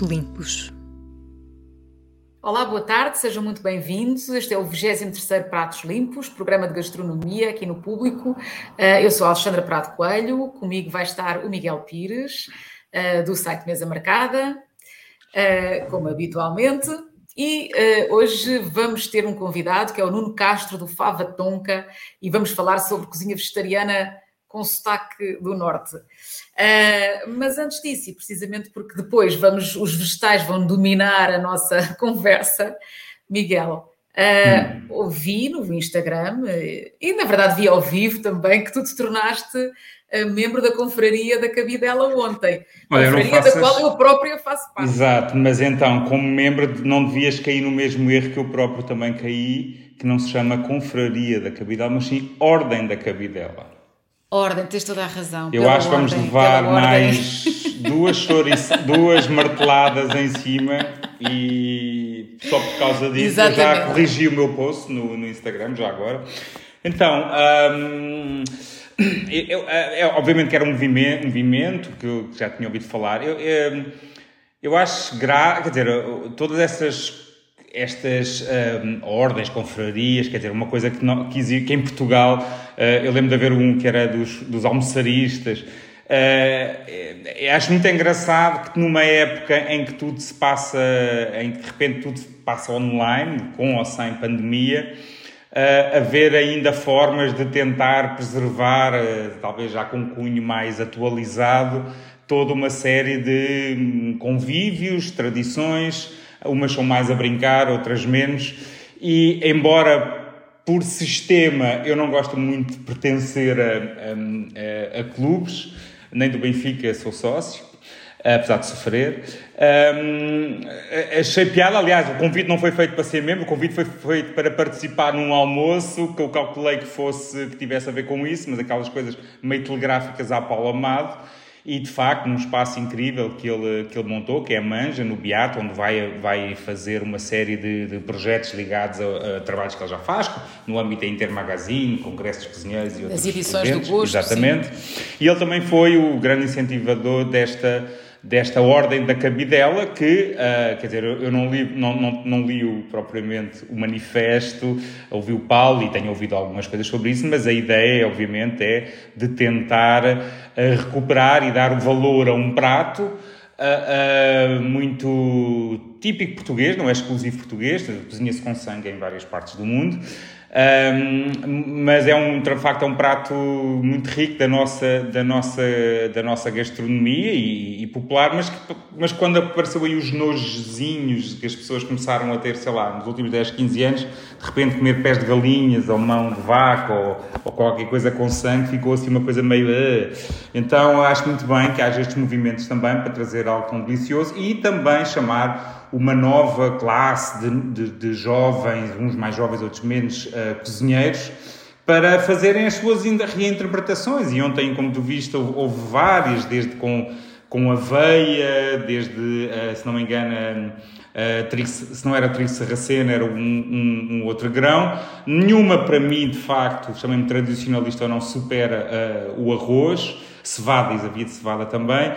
Limpos. Olá, boa tarde, sejam muito bem-vindos. Este é o 23 Pratos Limpos, programa de gastronomia aqui no público. Eh, eu sou a Alexandra Prado Coelho, comigo vai estar o Miguel Pires, eh, do site Mesa Marcada, eh, como habitualmente. E hoje vamos ter um convidado que é o Nuno Castro, do Fava Tonka, e vamos falar sobre cozinha vegetariana com sotaque do norte. Uh, mas antes disso, e precisamente porque depois vamos, os vegetais vão dominar a nossa conversa, Miguel, uh, hum. ouvi no Instagram, uh, e na verdade vi ao vivo também, que tu te tornaste membro da confraria da Cabidela ontem. Olha, confraria da qual eu própria faço parte. Exato, mas então, como membro, não devias cair no mesmo erro que eu próprio também caí, que não se chama confraria da Cabidela, mas sim Ordem da Cabidela. Ordem, tens toda a razão. Eu acho que vamos levar mais duas, choris, duas marteladas em cima e só por causa disso Exatamente. eu já corrigi o meu post no, no Instagram, já agora. Então, hum, eu, eu, é, é, obviamente que era um movimento, um movimento que eu já tinha ouvido falar. Eu, eu, eu acho, gra, quer dizer, todas essas estas um, ordens, confrarias, quer dizer, uma coisa que, não, que, que em Portugal, uh, eu lembro de haver um que era dos, dos almoçaristas, uh, acho muito engraçado que numa época em que tudo se passa, em que de repente tudo se passa online, com ou sem pandemia, uh, haver ainda formas de tentar preservar, talvez já com um cunho mais atualizado, toda uma série de um, convívios, tradições, umas são mais a brincar, outras menos, e embora por sistema eu não gosto muito de pertencer a, a, a, clubes, nem do Benfica sou sócio, apesar de sofrer. Um, achei piada, aliás, o convite não foi feito para ser membro, o convite foi feito para participar num almoço que eu calculei que fosse, que tivesse a ver com isso, mas aquelas coisas meio telegráficas à Paulo Amado e de facto num espaço incrível que ele, que ele montou, que é a Manja, no Beato, onde vai, vai fazer uma série de, de projetos ligados a, a, trabalhos que ele já faz, no âmbito da Intermagazine, congressos de cozinheiros e outros As edições eventos, do Gosto. Exatamente. Sim. E ele também foi o grande incentivador desta desta ordem da cabidela que, uh, quer dizer, eu não li, não, não, não li o, propriamente o manifesto, ouvi o Paulo e tenho ouvido algumas coisas sobre isso, mas a ideia, obviamente, é de tentar uh, recuperar e dar valor a um prato uh, muito típico português, não é exclusivo português, cozinha-se com sangue em várias partes do mundo, um, mas é um, de facto, é um prato muito rico da nossa, da nossa, da nossa gastronomia e, e popular, mas, que, mas quando apareceu aí os nojezinhos que as pessoas começaram a ter, sei lá, nos últimos 10, 15 anos, de repente comer pés de galinhas ou mão de vaca ou, ou qualquer coisa com sangue, ficou assim uma coisa meio... Uh. Então acho muito bem que haja estes movimentos também para trazer algo tão delicioso e também chamar uma nova classe de, de, de jovens, uns mais jovens, outros menos, uh, cozinheiros, para fazerem as suas reinterpretações. E ontem, como tu viste, houve, houve várias, desde com, com aveia, desde, uh, se não me engano, uh, se não era trigo sarraceno, era um, um, um, outro grão. Nenhuma, para mim, de facto, chamem-me tradicionalista ou não, supera uh, o arroz. Cevada, havia de cevada também.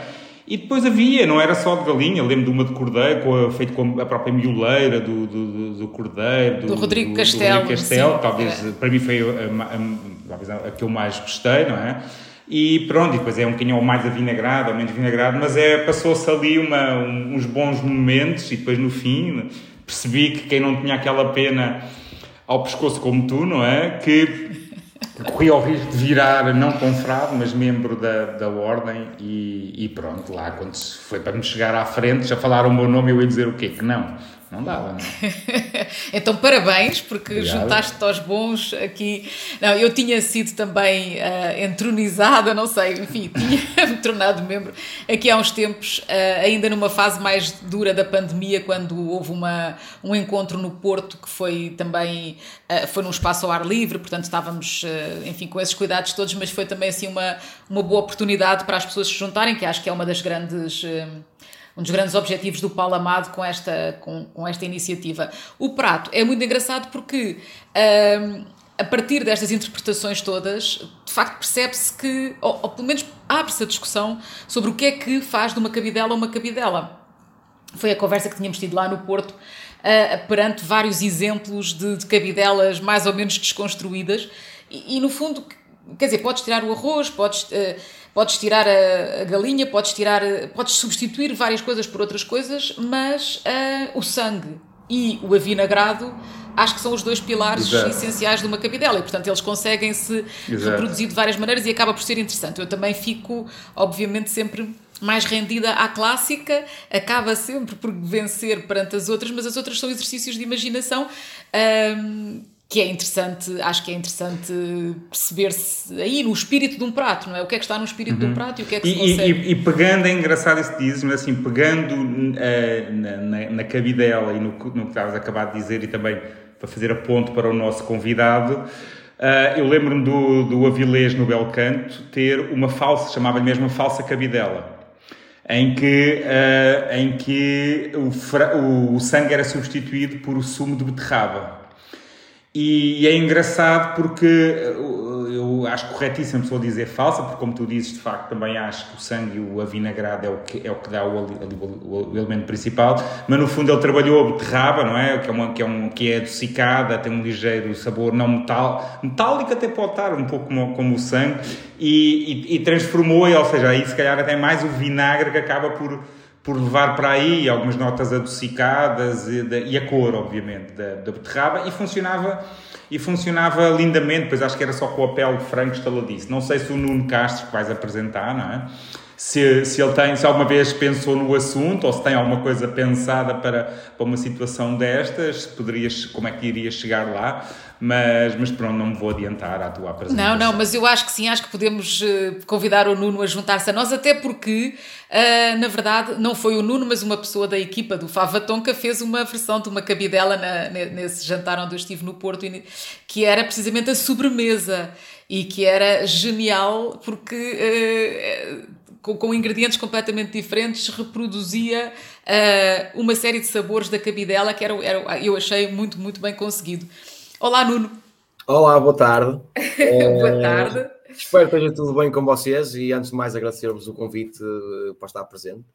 E depois havia, não era só de galinha, lembro de uma de cordeiro, com a, feito com a própria mioleira do, do, do cordeiro. Do, do Rodrigo Castelo. Do Castelo, sim, talvez, é. para mim foi a, a, a, que eu mais gostei, não é? E pronto, e depois é um bocadinho mais avinagrado, ou menos avinagrado, mas é, passou-se ali uma, uns bons momentos e depois no fim percebi que quem não tinha aquela pena ao pescoço como tu, não é? Que corri ao risco de virar não confrado, mas membro da, da ordem e, e, pronto, lá quando foi para me chegar à frente, já falaram o meu nome, eu ia dizer o quê? Que não. Não dava, não. então, parabéns, porque juntaste-te aos bons aqui. Não, eu tinha sido também uh, entronizada, não sei, enfim, tinha-me tornado membro aqui há uns tempos, uh, ainda numa fase mais dura da pandemia, quando houve uma, um encontro no Porto que foi também, uh, foi num espaço ao ar livre, portanto estávamos, enfim, com esses cuidados todos, mas foi também assim uma, uma boa oportunidade para as pessoas se juntarem, que acho que é uma das grandes um dos grandes objetivos do Paulo Amado com esta, com, com esta iniciativa. O prato é muito engraçado porque. Um, a partir destas interpretações todas, de facto percebe-se que, ou, ou, pelo menos abre-se a discussão sobre o que é que faz de uma cabidela uma cabidela. foi a conversa que tínhamos tido lá no Porto, uh, perante vários exemplos de, de, cabidelas mais ou menos desconstruídas. E, e, no fundo, quer dizer, podes tirar o arroz, podes, uh, podes tirar a, a, galinha, podes tirar, podes substituir várias coisas por outras coisas, mas uh, o sangue e o avinagrado acho que são os dois pilares Exato. essenciais de uma cabidela e, portanto, eles conseguem se reproduzir de várias maneiras e acaba por ser interessante. Eu também fico, obviamente, sempre mais rendida à clássica, acaba sempre por vencer perante as outras, mas as outras são exercícios de imaginação. Um, que é interessante, acho que é interessante perceber-se aí no espírito de um prato, não é? O que é que está no espírito uhum. de um uhum. prato e o que é que e, se consegue. E, e, pegando, é engraçado isso que dizes, mas assim, pegando uh, na, na, na, cabidela e no, no que estavas a acabar de dizer e também para fazer a ponto para o nosso convidado, uh, eu lembro-me do, do Avilés no Belcanto ter uma falsa, chamava-lhe mesmo falsa cabidela em que, uh, em que o, o, sangue era substituído por o sumo de beterraba. E, e é engraçado porque eu acho corretíssimo pessoa dizer falsa, porque como tu dizes, de facto, também acho que o sangue e o avinagrado é o que, é o que dá o, o, o elemento principal, mas no fundo ele trabalhou a beterraba, não é? Que é, uma, que é, um, que é adocicada, tem um ligeiro sabor não metal, metálico até pode estar, um pouco como, como o sangue, e, e, e transformou, ou seja, aí se calhar até mais o vinagre que acaba por por levar para aí algumas notas adocicadas e, e a cor, obviamente, da, da beterraba e funcionava e funcionava lindamente, pois acho que era só com a pele de frango estaladiço. Não sei se o Nuno Castro que vais apresentar, não é? Se, se ele tem, se alguma vez pensou no assunto ou se tem alguma coisa pensada para, para uma situação destas, poderias, como é que irias chegar lá? Mas, mas pronto, não me vou adiantar à tua apresentação. Não, não, mas eu acho que sim, acho que podemos eh, convidar o Nuno a juntar-se a nós, até porque, uh, na verdade, não foi o Nuno, mas uma pessoa da equipa do Fava Tonka fez uma versão de uma cabidela na, nesse jantar onde eu estive no Porto, que era precisamente a sobremesa e que era genial porque. Com, com, ingredientes completamente diferentes, reproduzia uh, uma série de sabores da cabidela que era, era, eu achei muito, muito bem conseguido. Olá, Nuno. Olá, boa tarde. boa tarde. Uh, espero que esteja tudo bem com vocês e, antes de mais, agradecer-vos o convite uh, para estar presente.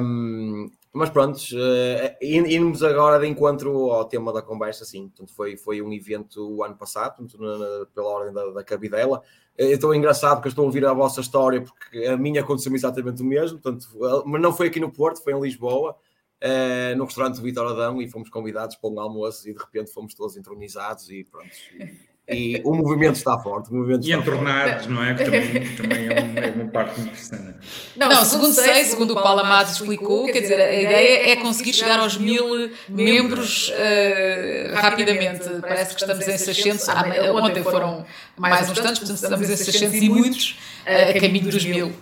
Um, mas pronto, uh, irmos agora de encontro ao tema da conversa, sim. Portanto, foi, foi um evento o ano passado, portanto, na, pela ordem da, da Cabidela. Estou engraçado porque estou a ouvir a vossa história, porque a minha aconteceu exatamente o mesmo, portanto, mas não foi aqui no Porto, foi em Lisboa uh, no restaurante Vitor Adão e fomos convidados para um almoço e de repente fomos todos entronizados e pronto. E, e o movimento está forte. O movimento e entornados, não é? Que também, também é, uma, é uma parte interessante. Não, não segundo sei, segundo o Paulo Amado explicou, quer dizer, a ideia é conseguir chegar aos mil membros uh, rapidamente. Parece que estamos em 600, ah, ontem foram mais uns tantos, portanto estamos em 600 e muitos a caminho dos mil.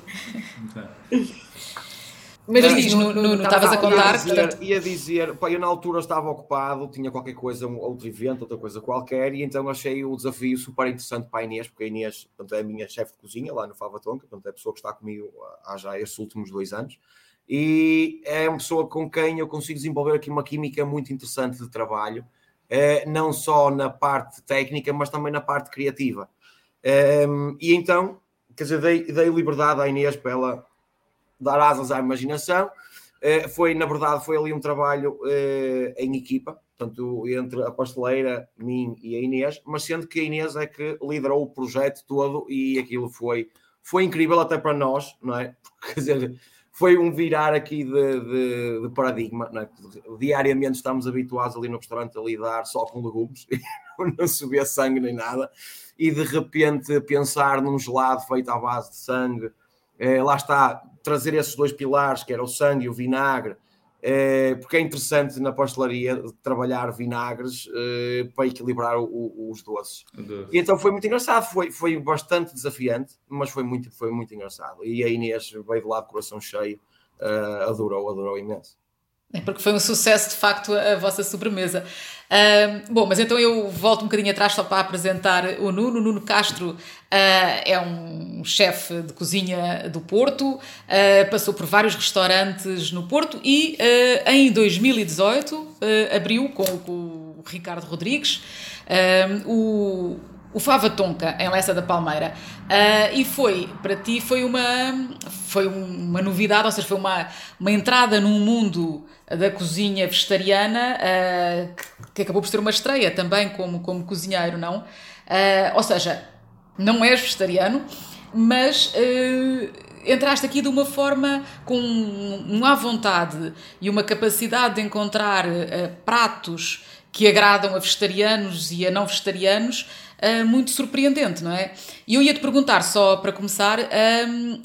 Mas diz, não estavas a contar. Ia dizer, portanto... ia dizer pá, eu na altura estava ocupado, tinha qualquer coisa, um, outro evento, outra coisa qualquer, e então achei o desafio super interessante para a Inês, porque a Inês portanto, é a minha chefe de cozinha lá no Fava Tonka, portanto, é a pessoa que está comigo há já estes últimos dois anos, e é uma pessoa com quem eu consigo desenvolver aqui uma química muito interessante de trabalho, eh, não só na parte técnica, mas também na parte criativa. Ehm, e então, quer dizer, dei, dei liberdade à Inês para ela dar asas à imaginação. Uh, foi, na verdade, foi ali um trabalho uh, em equipa, portanto, entre a pasteleira, mim e a Inês, mas sendo que a Inês é que liderou o projeto todo e aquilo foi, foi incrível até para nós, não é? Porque, quer dizer, foi um virar aqui de, de, de paradigma, é? Diariamente estamos habituados ali no restaurante a lidar só com legumes, não vê sangue nem nada, e de repente pensar num gelado feito à base de sangue, eh, lá está, trazer esses dois pilares, que era o sangue e o vinagre, eh, porque é interessante na pastelaria trabalhar vinagres eh, para equilibrar o, o, os doces. E então foi muito engraçado, foi, foi bastante desafiante, mas foi muito, foi muito engraçado. E a Inês veio de lá de coração cheio, uh, adorou, adorou imenso. É porque foi um sucesso, de facto, a, vossa sobremesa. Uh, bom, mas então eu volto um bocadinho atrás só para apresentar o Nuno. O Nuno Castro uh, é um chefe de cozinha do Porto, uh, passou por vários restaurantes no Porto e em 2018 abriu com, com, o Ricardo Rodrigues o o Fava Tonka em Lessa da Palmeira. Uh, e foi para ti foi uma foi uma novidade ou seja foi uma, uma entrada num mundo da cozinha vegetariana uh, que, que, acabou por ser uma estreia também como como cozinheiro não? Uh, ou seja não és vegetariano mas entraste aqui de uma forma com um à vontade e uma capacidade de encontrar pratos que agradam a vegetarianos e a não vegetarianos uh, muito surpreendente, não é? E eu ia te perguntar, só para começar, um,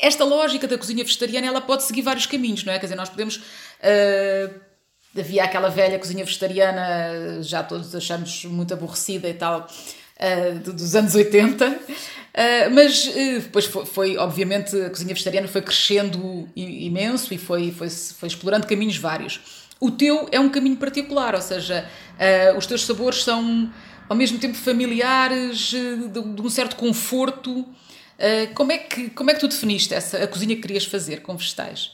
esta lógica da cozinha vegetariana ela pode seguir vários caminhos, não é? Quer dizer, nós podemos. Uh, havia aquela velha cozinha vegetariana, já todos achamos muito aborrecida e tal, uh, dos anos 80. Uh, mas uh, depois foi, foi, obviamente, a cozinha vegetariana foi crescendo imenso e foi, foi, foi explorando caminhos vários. O teu é um caminho particular, ou seja, os teus sabores são ao mesmo tempo familiares, eh, de, um certo conforto. Uh, como, é que, como é que tu definiste essa, a cozinha que querias fazer com vegetais?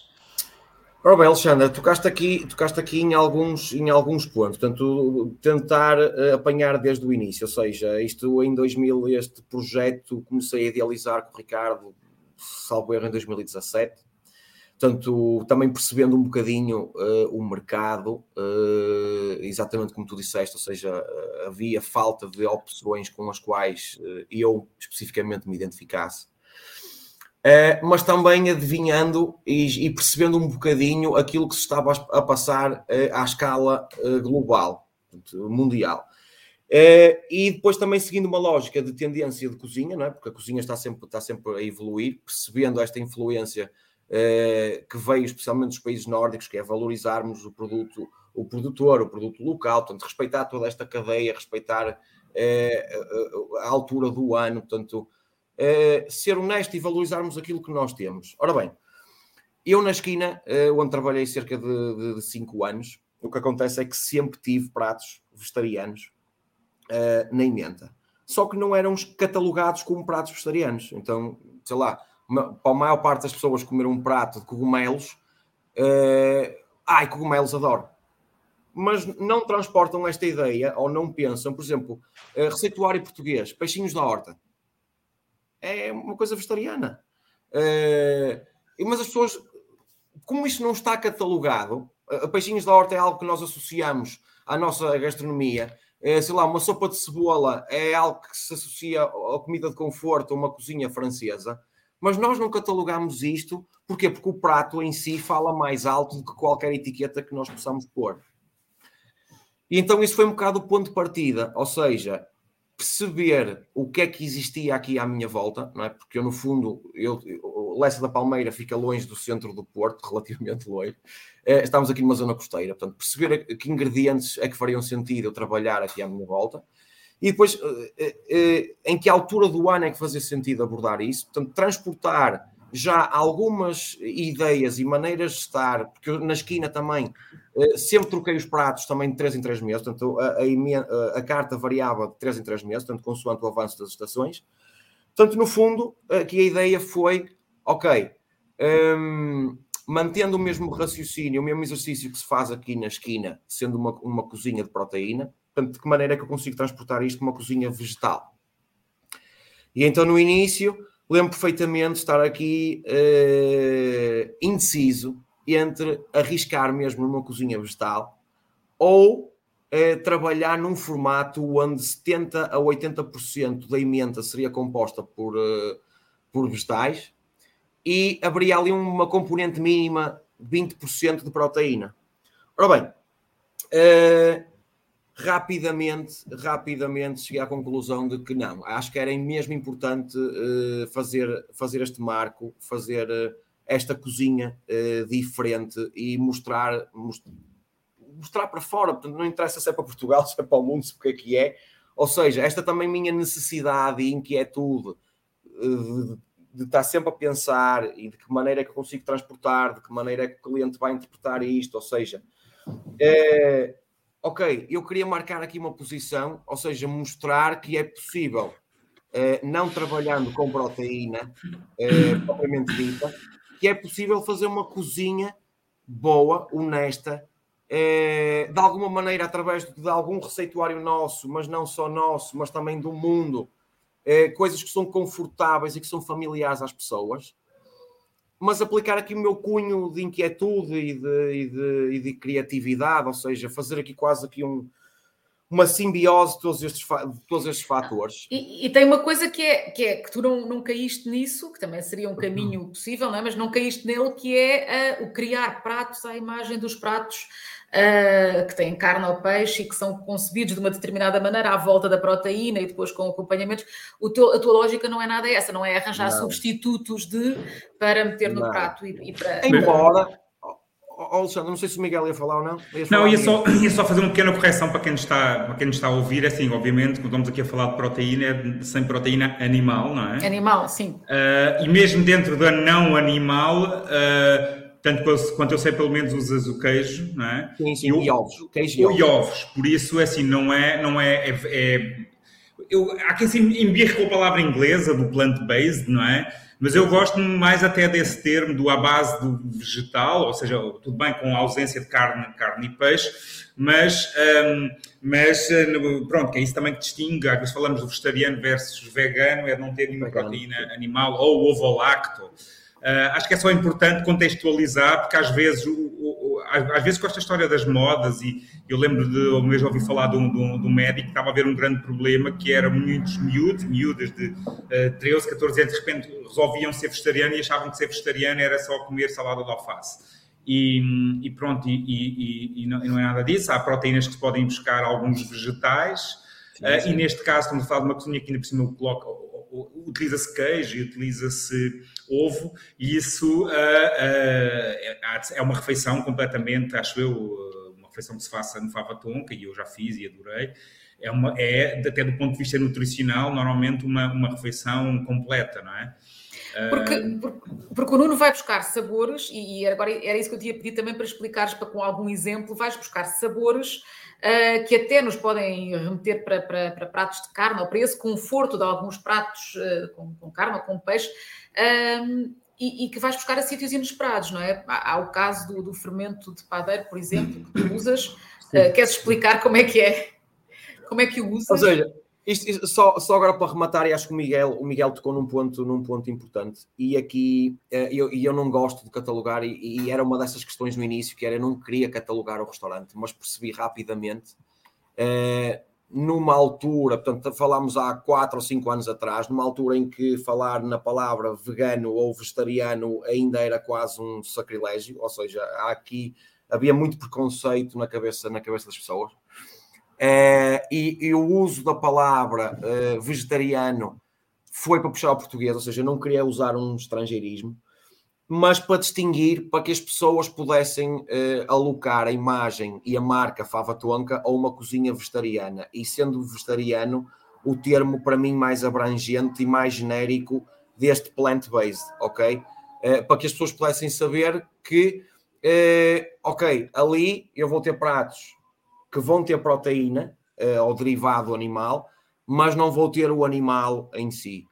Ora bem, Alexandra, tocaste aqui, tocaste aqui em, alguns, em alguns pontos, portanto, tentar uh, apanhar desde o início, ou seja, isto em 2000, este projeto comecei a idealizar com o Ricardo, salvo erro, em 2017, Portanto, também percebendo um bocadinho uh, o mercado, uh, exatamente como tu disseste, ou seja, uh, havia falta de opções com as quais eu especificamente me identificasse, mas também adivinhando e, e, percebendo um bocadinho aquilo que se estava a passar à escala global, mundial. e depois também seguindo uma lógica de tendência de cozinha, não é? porque a cozinha está sempre, está sempre a evoluir, percebendo esta influência que veio especialmente dos países nórdicos, que é valorizarmos o produto, o produtor, o produto local, portanto, respeitar toda esta cadeia, respeitar eh, a altura do ano, portanto, eh, ser honesto e valorizarmos aquilo que nós temos. Ora bem, eu na esquina, onde trabalhei cerca de, de, cinco anos, o que acontece é que sempre tive pratos vegetarianos na emenda. Só que não eram catalogados como pratos vegetarianos. Então, sei lá, para a maior parte das pessoas comer um prato de cogumelos, uh, ai, cogumelos adoro. Mas não transportam esta ideia ou não pensam, por exemplo, uh, receituário português, peixinhos da horta. É uma coisa vegetariana. Uh, mas as pessoas, como isto não está catalogado, uh, peixinhos da horta é algo que nós associamos à nossa gastronomia. Sei lá, uma sopa de cebola é algo que se associa à comida de conforto, a uma cozinha francesa. Mas nós não catalogamos isto, porquê? Porque o prato em si fala mais alto do que qualquer etiqueta que nós possamos pôr. E então isso foi um bocado o ponto de partida, ou seja, perceber o que é que existia aqui à minha volta, não é? Porque eu, no fundo, eu, Lessa da Palmeira fica longe do centro do Porto, relativamente longe. Eh, estamos aqui numa zona costeira, portanto, perceber que ingredientes é que fariam sentido eu trabalhar aqui à minha volta e depois, eh, eh, em que altura do ano é que fazia sentido abordar isso? Portanto, transportar já algumas ideias e maneiras de estar, porque na esquina também eh, sempre troquei os pratos também de 3 em 3 meses, portanto a, a, a, carta variava de 3 em 3 meses, portanto consoante o avanço das estações. Portanto, no fundo, aqui a ideia foi, ok, um, mantendo o mesmo raciocínio, o mesmo exercício que se faz aqui na esquina, sendo uma, uma cozinha de proteína, Portanto, de que maneira é que eu consigo transportar isto para uma cozinha vegetal? E então, no início, lembro perfeitamente de estar aqui uh, indeciso entre arriscar mesmo numa cozinha vegetal ou uh, trabalhar num formato onde 70% a 80% da emenda seria composta por, uh, por vegetais e haveria ali uma componente mínima de 20% de proteína. Ora bem, rapidamente, rapidamente cheguei à conclusão de que não, acho que era mesmo importante uh, fazer, fazer este marco, fazer uh, esta cozinha uh, diferente e mostrar, mostrar para fora, portanto, não interessa se é para Portugal, se é para o mundo, se o que é que é, ou seja, esta também minha necessidade e inquietude de, de estar sempre a pensar e de que maneira é que consigo transportar, de que maneira é que o cliente vai interpretar isto, ou seja, é, ok, eu queria marcar aqui uma posição, ou seja, mostrar que é possível, eh, não trabalhando com proteína eh, propriamente dita, que é possível fazer uma cozinha boa, honesta, é, de alguma maneira, através de algum receituário nosso, mas não só nosso, mas também do mundo, é, coisas que são confortáveis e que são familiares às pessoas, mas aplicar aqui o meu cunho de inquietude e de, e de, e de criatividade, ou seja, fazer aqui quase aqui um, uma simbiose de todos estes, de todos estes fatores. E, e, tem uma coisa que é que, é, que tu não, não caíste nisso, que também seria um uhum. caminho possível, não é? mas não caíste nele, que é uh, o criar pratos à imagem dos pratos uh, que têm carne ou peixe e que são concebidos de uma determinada maneira à volta da proteína e depois com acompanhamentos. O teu, a tua lógica não é nada essa, não é arranjar não. substitutos de para meter no não. prato e, e para. Embora. Oh, Alexandre, não sei se o Miguel ia falar ou não. Ia não, ia só, ia só fazer uma pequena correção para quem nos está, para quem nos está a ouvir. É assim, obviamente, quando estamos aqui a falar de proteína, é sem proteína animal, não é? Animal, sim. Uh, e mesmo dentro da não animal, uh, tanto quanto eu sei, pelo menos usas o queijo, não é? Sim, sim, e, e ovos. Queijo e ovos. ovos. Por isso, é assim, não é. Não é, é, é eu, há quem se embirre com a palavra inglesa do plant-based, não é? Mas eu gosto mais até desse termo do à base do vegetal, ou seja, tudo bem com a ausência de carne, carne e peixe, mas, um, mas pronto, que é isso também que distingue, às vezes falamos do vegetariano versus vegano, é não ter nenhuma proteína animal ou ovo lacto. Uh, acho que é só importante contextualizar, porque às vezes, o, o, às vezes com esta história das modas, e eu lembro de, ou mesmo ouvi falar de um, de, um, de um, médico que estava a ver um grande problema, que era muitos miúdos, miúdas de uh, 13, 14 anos, de repente resolviam ser vegetarianos e achavam que ser vegetariano era só comer salada de alface. E, e pronto, e, e, e, não, é nada disso. Há proteínas que se podem buscar alguns vegetais, sim, sim. Uh, e neste caso estamos a falar de uma cozinha que ainda por cima coloca utiliza-se queijo e utiliza-se ovo, e isso uh, uh, é uma refeição completamente, acho eu, uma refeição que se faça no Fava Tonka, e eu já fiz e adorei. É, uma, é, até do ponto de vista nutricional, normalmente uma, uma refeição completa, não é? Porque, porque, porque, o Nuno vai buscar sabores, e agora era isso que eu tinha pedido também para explicares para, com algum exemplo, vais buscar sabores uh, que até nos podem remeter para, para, para, pratos de carne ou para esse conforto de alguns pratos uh, com, com, carne ou com peixe. Um, e, e, que vais buscar a sítios inesperados, não é? Há, há o caso do, do, fermento de padeiro, por exemplo, que tu usas. Uh, queres explicar como é que é? Como é que o usas? Ou seja, isto, isto, só, só agora para rematar, e acho que o Miguel, o Miguel tocou num ponto, num ponto importante, e aqui eh, eu, eu não gosto de catalogar, e, e, era uma dessas questões no início, que era eu não queria catalogar o restaurante, mas percebi rapidamente, eh, numa altura, portanto, falámos há 4 ou 5 anos atrás, numa altura em que falar na palavra vegano ou vegetariano ainda era quase um sacrilégio, ou seja, aqui havia muito preconceito na cabeça, na cabeça das pessoas. Uh, e, e, o uso da palavra uh, vegetariano foi para puxar o português, ou seja, não queria usar um estrangeirismo, mas para distinguir, para que as pessoas pudessem uh, alocar a imagem e a marca Fava Tonka a uma cozinha vegetariana. E sendo vegetariano, o termo para mim mais abrangente e mais genérico deste plant-based, ok? para que as pessoas pudessem saber que, ok, ali eu vou ter pratos que vão ter proteína uh, ou derivado animal, mas não vou ter o animal em si.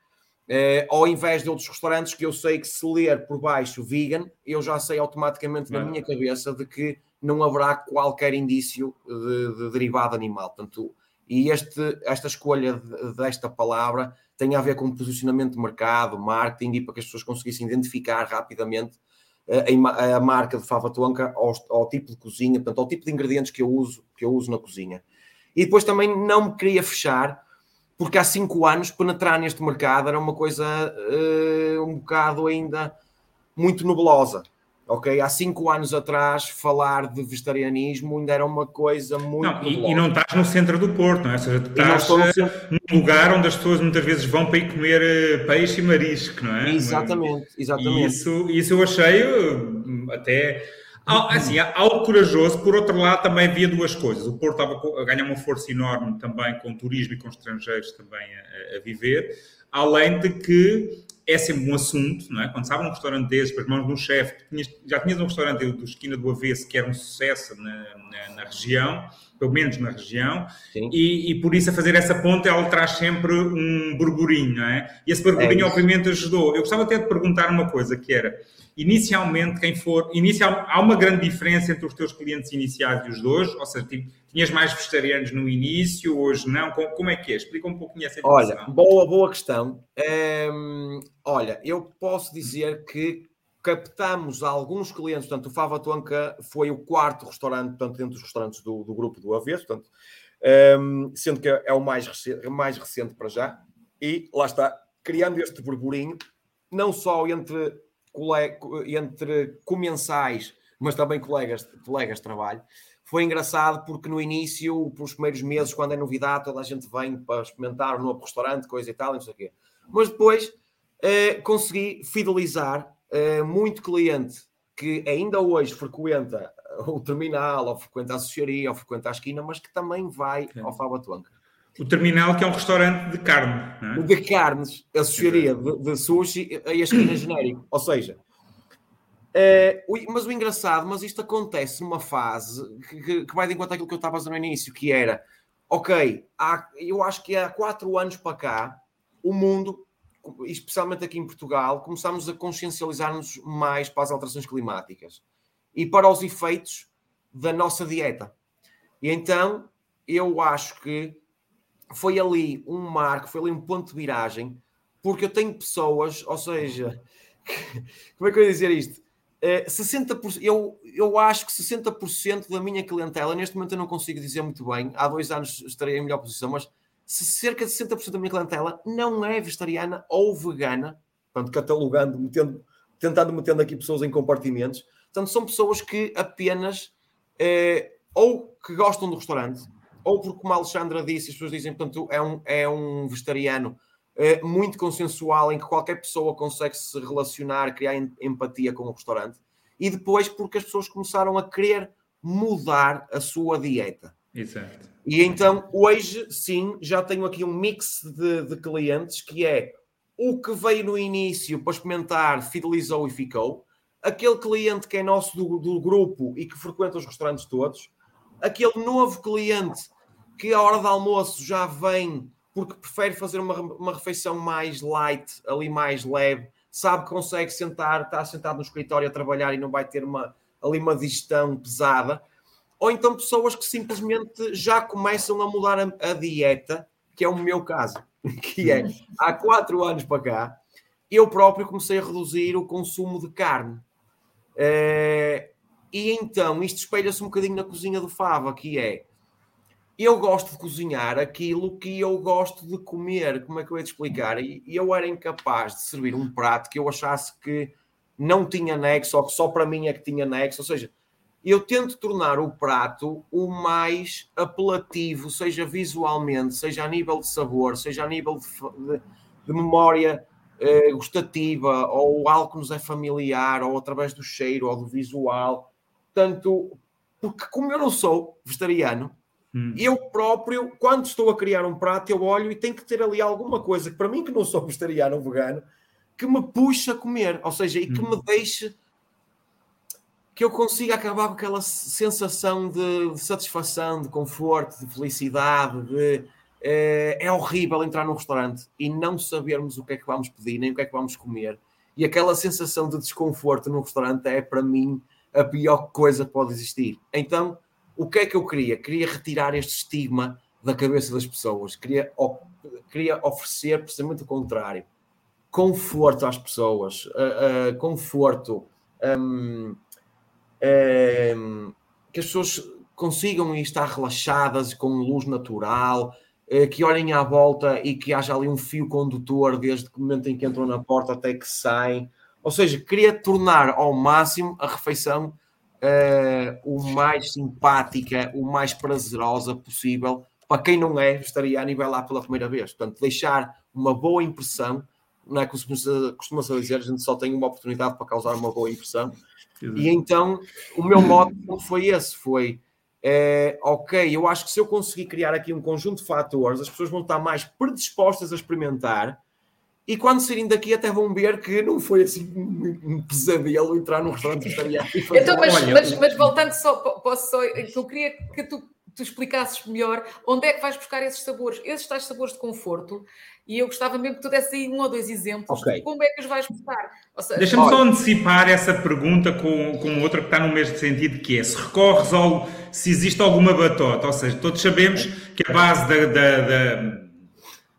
Uh, ao invés de outros restaurantes que eu sei que se ler por baixo vegan, eu já sei automaticamente na minha cabeça de que não haverá qualquer indício de, de derivado animal. Portanto, e este, esta escolha desta palavra tem a ver com posicionamento de mercado, marketing e para que as pessoas conseguissem identificar rapidamente a, a marca de fava tonka ao, ao, tipo de cozinha, portanto, ao tipo de ingredientes que eu uso, que eu uso na cozinha. E depois também não me queria fechar, porque há cinco anos penetrar neste mercado era uma coisa uh, um bocado ainda muito nublosa ok? Há cinco anos atrás, falar de vegetarianismo ainda era uma coisa muito. Não, e, e, não estás no centro do Porto, não é? Ou seja, tu estás centro... num lugar onde as pessoas muitas vezes vão para ir comer eh, peixe e marisco, não é? Exatamente, exatamente. E isso, isso eu achei eh, até. Assim, algo corajoso, por outro lado, também havia duas coisas. O Porto estava a ganhar uma força enorme também com turismo e com estrangeiros também a, a viver, além de que é sempre um assunto, não é? Quando sabe um restaurante desses, para mãos de um chefe, já tinhas um restaurante do Esquina do Avesso que era um sucesso na, na, na região, pelo menos na região, e, e, por isso a fazer essa ponte ela traz sempre um burburinho, não é? E esse burburinho é obviamente ajudou. Eu gostava até de perguntar uma coisa que era, inicialmente, quem for, inicial, há uma grande diferença entre os teus clientes iniciais e os de hoje? Ou seja, tipo, tinhas mais vegetarianos no início, hoje não? Como, é que é? Explica um pouquinho essa informação. Olha, boa, boa questão. Hum, olha, eu posso dizer que captamos alguns clientes, portanto, o Fava Tonka foi o quarto restaurante, portanto, dentro dos restaurantes do, do grupo do Avesso, portanto, um, sendo que é o mais recente, mais recente para já, e lá está, criando este burburinho, não só entre, entre comensais, mas também colegas, colegas de trabalho. Foi engraçado porque no início, pelos primeiros meses, quando é novidade, toda a gente vem para experimentar um novo restaurante, coisa e tal, não sei o quê. Mas depois eh, consegui fidelizar eh, muito cliente que ainda hoje frequenta o terminal, ou frequenta a associaria, ou frequenta a esquina, mas que também vai ao Fava Tonka. O terminal, que é um restaurante de carne. É? De carnes, associaria de, de sushi a esquina genérico. Ou seja, é, mas o engraçado, mas isto acontece numa fase que, que vai de encontro àquilo que eu estava a dizer no início, que era, ok, há, eu acho que há quatro anos para cá, o mundo especialmente aqui em Portugal, começámos a consciencializar-nos mais para as alterações climáticas e para os efeitos da nossa dieta. E então eu acho que foi ali um marco, foi ali um ponto de viragem, porque eu tenho pessoas, ou seja, como é que eu ia dizer isto? 60%, eh, eu, eu acho que 60% da minha clientela, neste momento eu não consigo dizer muito bem, há dois anos estarei em melhor posição, mas se cerca de 60% da minha clientela não é vegetariana ou vegana, portanto, catalogando, metendo, tentando metendo aqui pessoas em compartimentos, portanto, são pessoas que apenas eh, ou que gostam do restaurante, ou porque, como a Alexandra disse, as pessoas dizem, portanto, é um, é um vegetariano eh, muito consensual, em que qualquer pessoa consegue se relacionar, criar empatia com o restaurante, e depois porque as pessoas começaram a querer mudar a sua dieta. Exato. E então, hoje, sim, já tenho aqui um mix de, de clientes que é o que veio no início para experimentar, fidelizou e ficou. Aquele cliente que é nosso do, do grupo e que frequenta os restaurantes todos. Aquele novo cliente que à hora do almoço já vem porque prefere fazer uma, uma refeição mais light, ali mais leve, sabe que consegue sentar, está sentado no escritório a trabalhar e não vai ter uma, ali uma digestão pesada ou então pessoas que simplesmente já começam a mudar a, a dieta, que é o meu caso, que é há quatro anos para cá, eu próprio comecei a reduzir o consumo de carne. Uh, e então isto espelha-se um bocadinho na cozinha do Fava, que é eu gosto de cozinhar aquilo que eu gosto de comer. Como é que eu ia te explicar? E eu era incapaz de servir um prato que eu achasse que não tinha nexo, ou que só para mim é que tinha nexo. Ou seja, eu tento tornar o prato o mais apelativo, seja visualmente, seja a nível de sabor, seja a nível de, de, de memória eh, gustativa, ou algo que nos é familiar, ou através do cheiro, ou do visual. Tanto, porque como eu não sou vegetariano, hum. eu próprio, quando estou a criar um prato, eu olho e tem que ter ali alguma coisa, que para mim que não sou vegetariano ou vegano, que me puxa a comer, ou seja, e que hum. me deixe que eu consiga acabar com aquela sensação de, de satisfação, de conforto, de felicidade, de é, é horrível entrar num restaurante e não sabermos o que é que vamos pedir, nem o que é que vamos comer. E aquela sensação de desconforto num restaurante é, para mim, a pior coisa que pode existir. Então, o que é que eu queria? Queria retirar este estigma da cabeça das pessoas. Queria, queria oferecer precisamente o contrário. Conforto às pessoas. Uh, uh, conforto. Um, Ehm, que as pessoas consigam estar relaxadas com luz natural, eh, que olhem à volta e que haja ali um fio condutor desde o momento em que entram na porta até que saem. Ou seja, queria tornar ao máximo a refeição uh, o mais simpática, o mais prazerosa possível para quem não é vegetariano e vai lá pela primeira vez. Portanto, deixar uma boa impressão, não é? Costuma-se dizer, a gente só tem uma oportunidade para causar uma boa impressão e então o meu modo foi esse: foi é, ok, eu acho que se eu conseguir criar aqui um conjunto de fatores, as pessoas vão estar mais predispostas a experimentar. E quando saírem daqui até vão ver que não foi assim um pesadelo entrar num restaurante vegetariano. Então, mas, mas, mas, voltando só, posso só, eu queria que tu tu explicasses melhor onde é que vais buscar esses sabores, esses tais sabores de conforto. E eu gostava mesmo que tu desse aí um ou dois exemplos okay. de como é que os vais buscar. Deixa-me só antecipar essa pergunta com, com outra que está no mesmo sentido, que é se recorres ao se existe alguma batota, ou seja, todos sabemos que a base da, da, da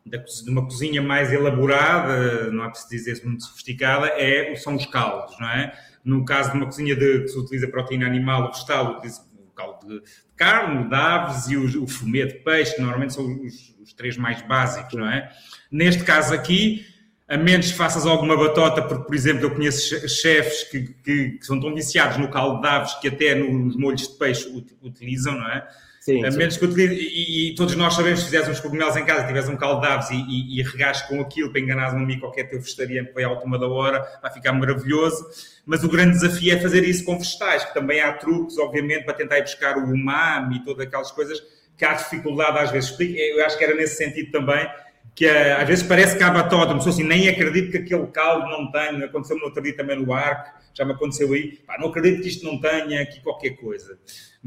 de uma cozinha mais elaborada, não é preciso dizer muito sofisticada, é, são os caldos, não é? No caso de uma cozinha de, que se utiliza proteína animal ou vegetal, utiliza o caldo de carne, de aves e o, o fumê de peixe, que normalmente são os, os, três mais básicos, não é? Neste caso aqui, a menos que faças alguma batota, porque, por exemplo, eu conheço chefes que, que, que são tão viciados no caldo de aves que até nos molhos de peixe utilizam, não é? Sim, a menos sim. que utilize, e, e, todos nós sabemos, se fizeres uns cogumelos em casa, tiveres um caldo de aves e, e, e regares com aquilo para enganares um amigo qualquer teu vegetariano que vai à última da hora, vai ficar maravilhoso. Mas o grande desafio é fazer isso com vegetais, que também há truques, obviamente, para tentar ir buscar o umami e todas aquelas coisas que há dificuldade às vezes. Eu acho que era nesse sentido também, que eh, às vezes parece que há uma pessoa assim, nem acredito que aquele caldo não tenha, aconteceu-me no outro dia também no arco, já me aconteceu aí, pá, não acredito que isto não tenha aqui qualquer coisa.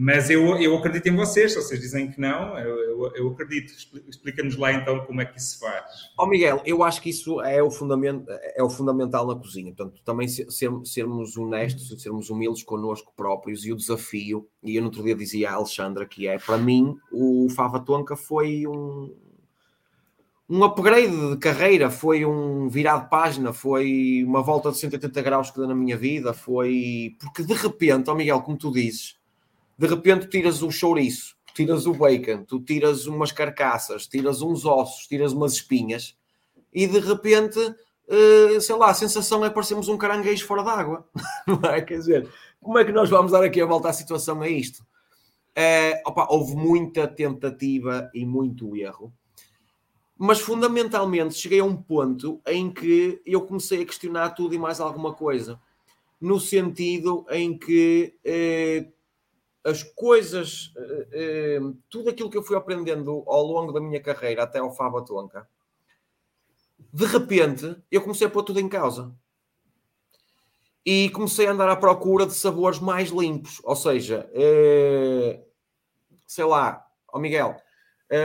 Mas eu, eu acredito em vocês, se vocês dizem que não, eu, eu, eu acredito. Explica-nos lá então como é que isso se faz. Ó oh, Miguel, eu acho que isso é o, é o fundamental na cozinha. Portanto, também ser, sermos honestos, sermos humildes connosco próprios e o desafio, e eu no outro dia dizia à Alexandra que é, para mim, o Fava Tonka foi um, um upgrade de carreira, foi um virar de página, foi uma volta de 180 graus que deu na minha vida, foi... Porque de repente, ó oh Miguel, como tu dizes de repente tiras o chouriço, tiras o bacon, tu tiras umas carcaças, tiras uns ossos, tiras umas espinhas e de repente, uh, sei lá, a sensação é parecermos um caranguejo fora d'água, não é? Quer dizer, como é que nós vamos dar aqui a volta à situação a isto? Uh, opa, houve muita tentativa e muito erro, mas fundamentalmente cheguei a um ponto em que eu comecei a questionar tudo e mais alguma coisa, no sentido em que uh, as coisas, eh, eh, tudo aquilo que eu fui aprendendo ao longo da minha carreira até ao Fábio Tonka, de repente eu comecei a pôr tudo em causa. E comecei a andar à procura de sabores mais limpos. Ou seja, eh, sei lá, ó Miguel,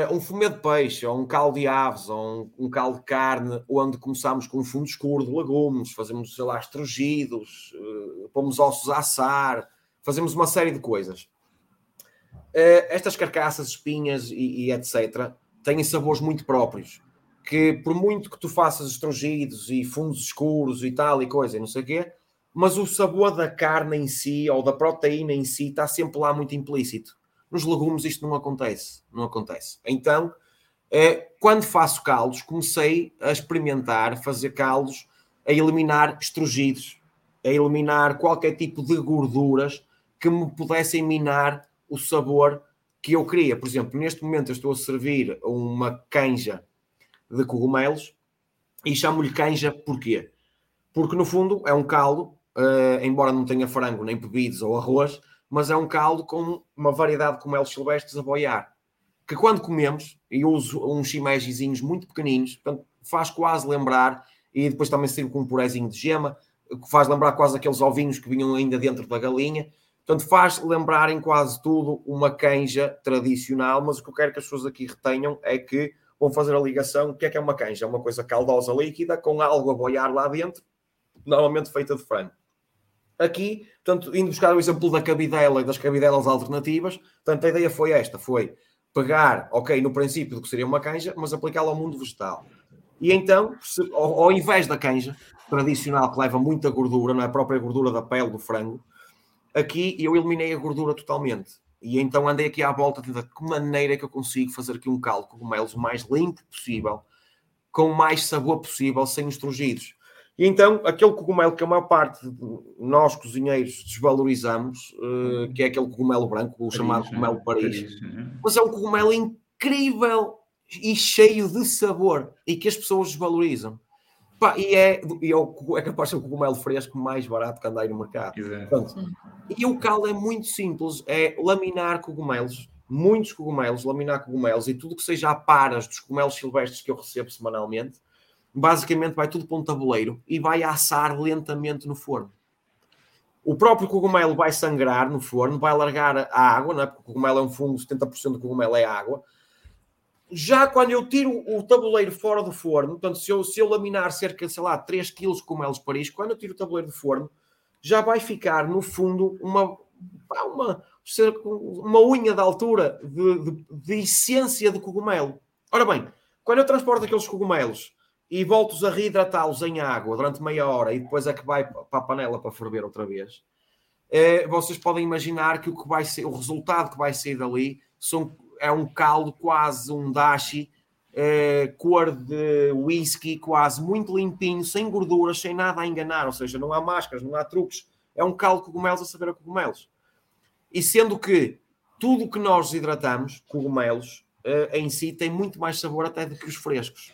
um fumê de peixe, ou um caldo de aves, ou um, um caldo de carne, onde começámos com um fundo escuro de legumes, fazemos, sei lá, estrugidos, pomos ossos a assar, fazemos uma série de coisas. Uh, estas carcaças, espinhas e, e, etc. têm sabores muito próprios. Que por muito que tu faças estrongidos e fundos escuros e tal e coisa, e não sei o quê, mas o sabor da carne em si ou da proteína em si está sempre lá muito implícito. Nos legumes isto não acontece, não acontece. Então, uh, quando faço caldos, comecei a experimentar fazer caldos a eliminar estrugidos, a eliminar qualquer tipo de gorduras que me pudessem minar o sabor que eu queria. Por exemplo, neste momento eu estou a servir uma canja de cogumelos e chamo-lhe canja porquê? Porque no fundo é um caldo, uh, embora não tenha frango, nem bebidos ou arroz, mas é um caldo com uma variedade de cogumelos silvestres a boiar. Que quando comemos, e uso uns shimejizinhos muito pequeninos, portanto, faz quase lembrar, e depois também sirvo com um purezinho de gema, que faz lembrar quase aqueles ovinhos que vinham ainda dentro da galinha. Portanto, faz lembrar em quase tudo uma canja tradicional, mas o que eu quero que as pessoas aqui retenham é que vão fazer a ligação. O que é que é uma canja? É uma coisa caldosa líquida com algo a boiar lá dentro, normalmente feita de frango. Aqui, portanto, indo buscar o exemplo da cabidela e das cabidelas alternativas, portanto, a ideia foi esta, foi pegar, ok, no princípio do que seria uma canja, mas aplicá-la ao mundo vegetal. E então, ao, invés da canja tradicional, que leva muita gordura, não é a própria gordura da pele do frango, Aqui eu eliminei a gordura totalmente. E então andei aqui à volta de que maneira é que eu consigo fazer aqui um caldo de cogumelos o mais limpo possível, com o mais sabor possível, sem os trugidos. E então, aquele cogumelo que a maior parte de nós cozinheiros desvalorizamos, uh, que é aquele cogumelo branco, o Paris, chamado cogumelo? Paris, Paris é? mas é um cogumelo incrível e cheio de sabor e que as pessoas desvalorizam. Pá, e é, e é, o, é capaz de ser o cogumelo fresco mais barato que andar no mercado. e o caldo é muito simples: é laminar cogumelos, muitos cogumelos, laminar cogumelos e tudo que seja a paras dos cogumelos silvestres que eu recebo semanalmente, basicamente vai tudo para um tabuleiro e vai assar lentamente no forno. o próprio cogumelo vai sangrar no forno, vai largar a água, não é? porque o cogumelo é um fungo, 70% do cogumelo é água. Já quando eu tiro o tabuleiro fora do forno, portanto, se eu, se eu laminar cerca, sei lá, 3 kg cogumelos Paris, quando eu tiro o tabuleiro do forno, já vai ficar no fundo uma, uma, uma unha da altura de, de, de essência de cogumelo. Ora bem, quando eu transporto aqueles cogumelos e volto-os a reidratá-los em água durante meia hora e depois é que vai para a panela para ferver outra vez, eh, vocês podem imaginar que o que vai ser, o resultado que vai sair dali são, é um caldo quase um dashi, eh, cor de whisky, quase muito limpinho, sem gorduras, sem nada a enganar, ou seja, não há máscaras, não há truques, é um caldo de cogumelos a saber a cogumelos. E sendo que tudo o que nós desidratamos, cogumelos, uh, em si tem muito mais sabor até do que os frescos.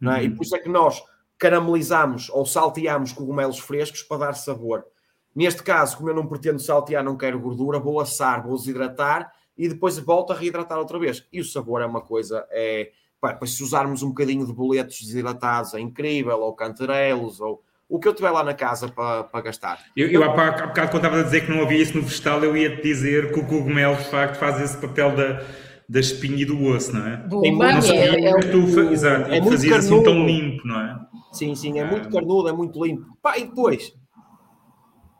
Não é? Uhum. E por isso é que nós caramelizamos ou salteamos cogumelos frescos para dar sabor. Neste caso, como eu não pretendo saltear, não quero gordura, vou assar, vou desidratar e depois volto a reidratar outra vez. E o sabor é uma coisa, é, pá, se usarmos um bocadinho de boletos desidratados é incrível, ou cantarelos, ou o que eu tiver lá na casa para, para gastar. Eu, eu há, bocado, quando estava a dizer que não havia isso no vegetal, eu ia te dizer que o cogumelo de facto faz esse papel da, da espinha e do osso, não é? Do Tem muito, é, é, tu, o, exato, é muito fazias assim tão limpo, não é? Sim, sim, é muito ah. carnudo, é muito limpo. Pá, e depois,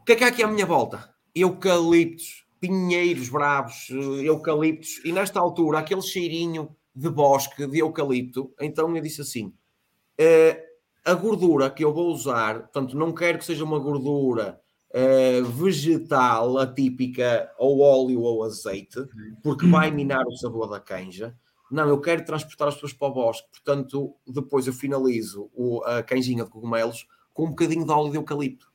o que é que há aqui à minha volta? Eucaliptos, pinheiros bravos, eh, eucaliptos, e nesta altura, aquele cheirinho de bosque, de eucalipto, então eu disse assim, uh, a gordura que eu vou usar, portanto, não quero que seja uma gordura uh, vegetal atípica, ou óleo ou azeite, porque vai minar o sabor da canja. Não, eu quero transportar as pessoas para o bosque, portanto, depois eu finalizo o, a canjinha de cogumelos com um bocadinho de óleo de eucalipto.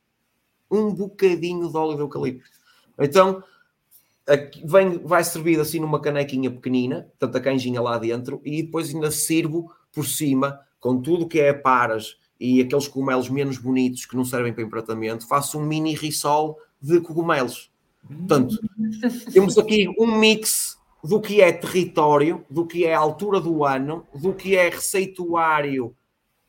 Um bocadinho de óleo de eucalipto. Então, vem, vai servido assim numa canequinha pequenina, portanto, a canjinha lá dentro, e depois ainda sirvo por cima com tudo que é paras e aqueles cogumelos menos bonitos que não servem para empratamento, faço um mini risol de cogumelos. Portanto, temos aqui um mix do que é território, do que é altura do ano, do que é receituário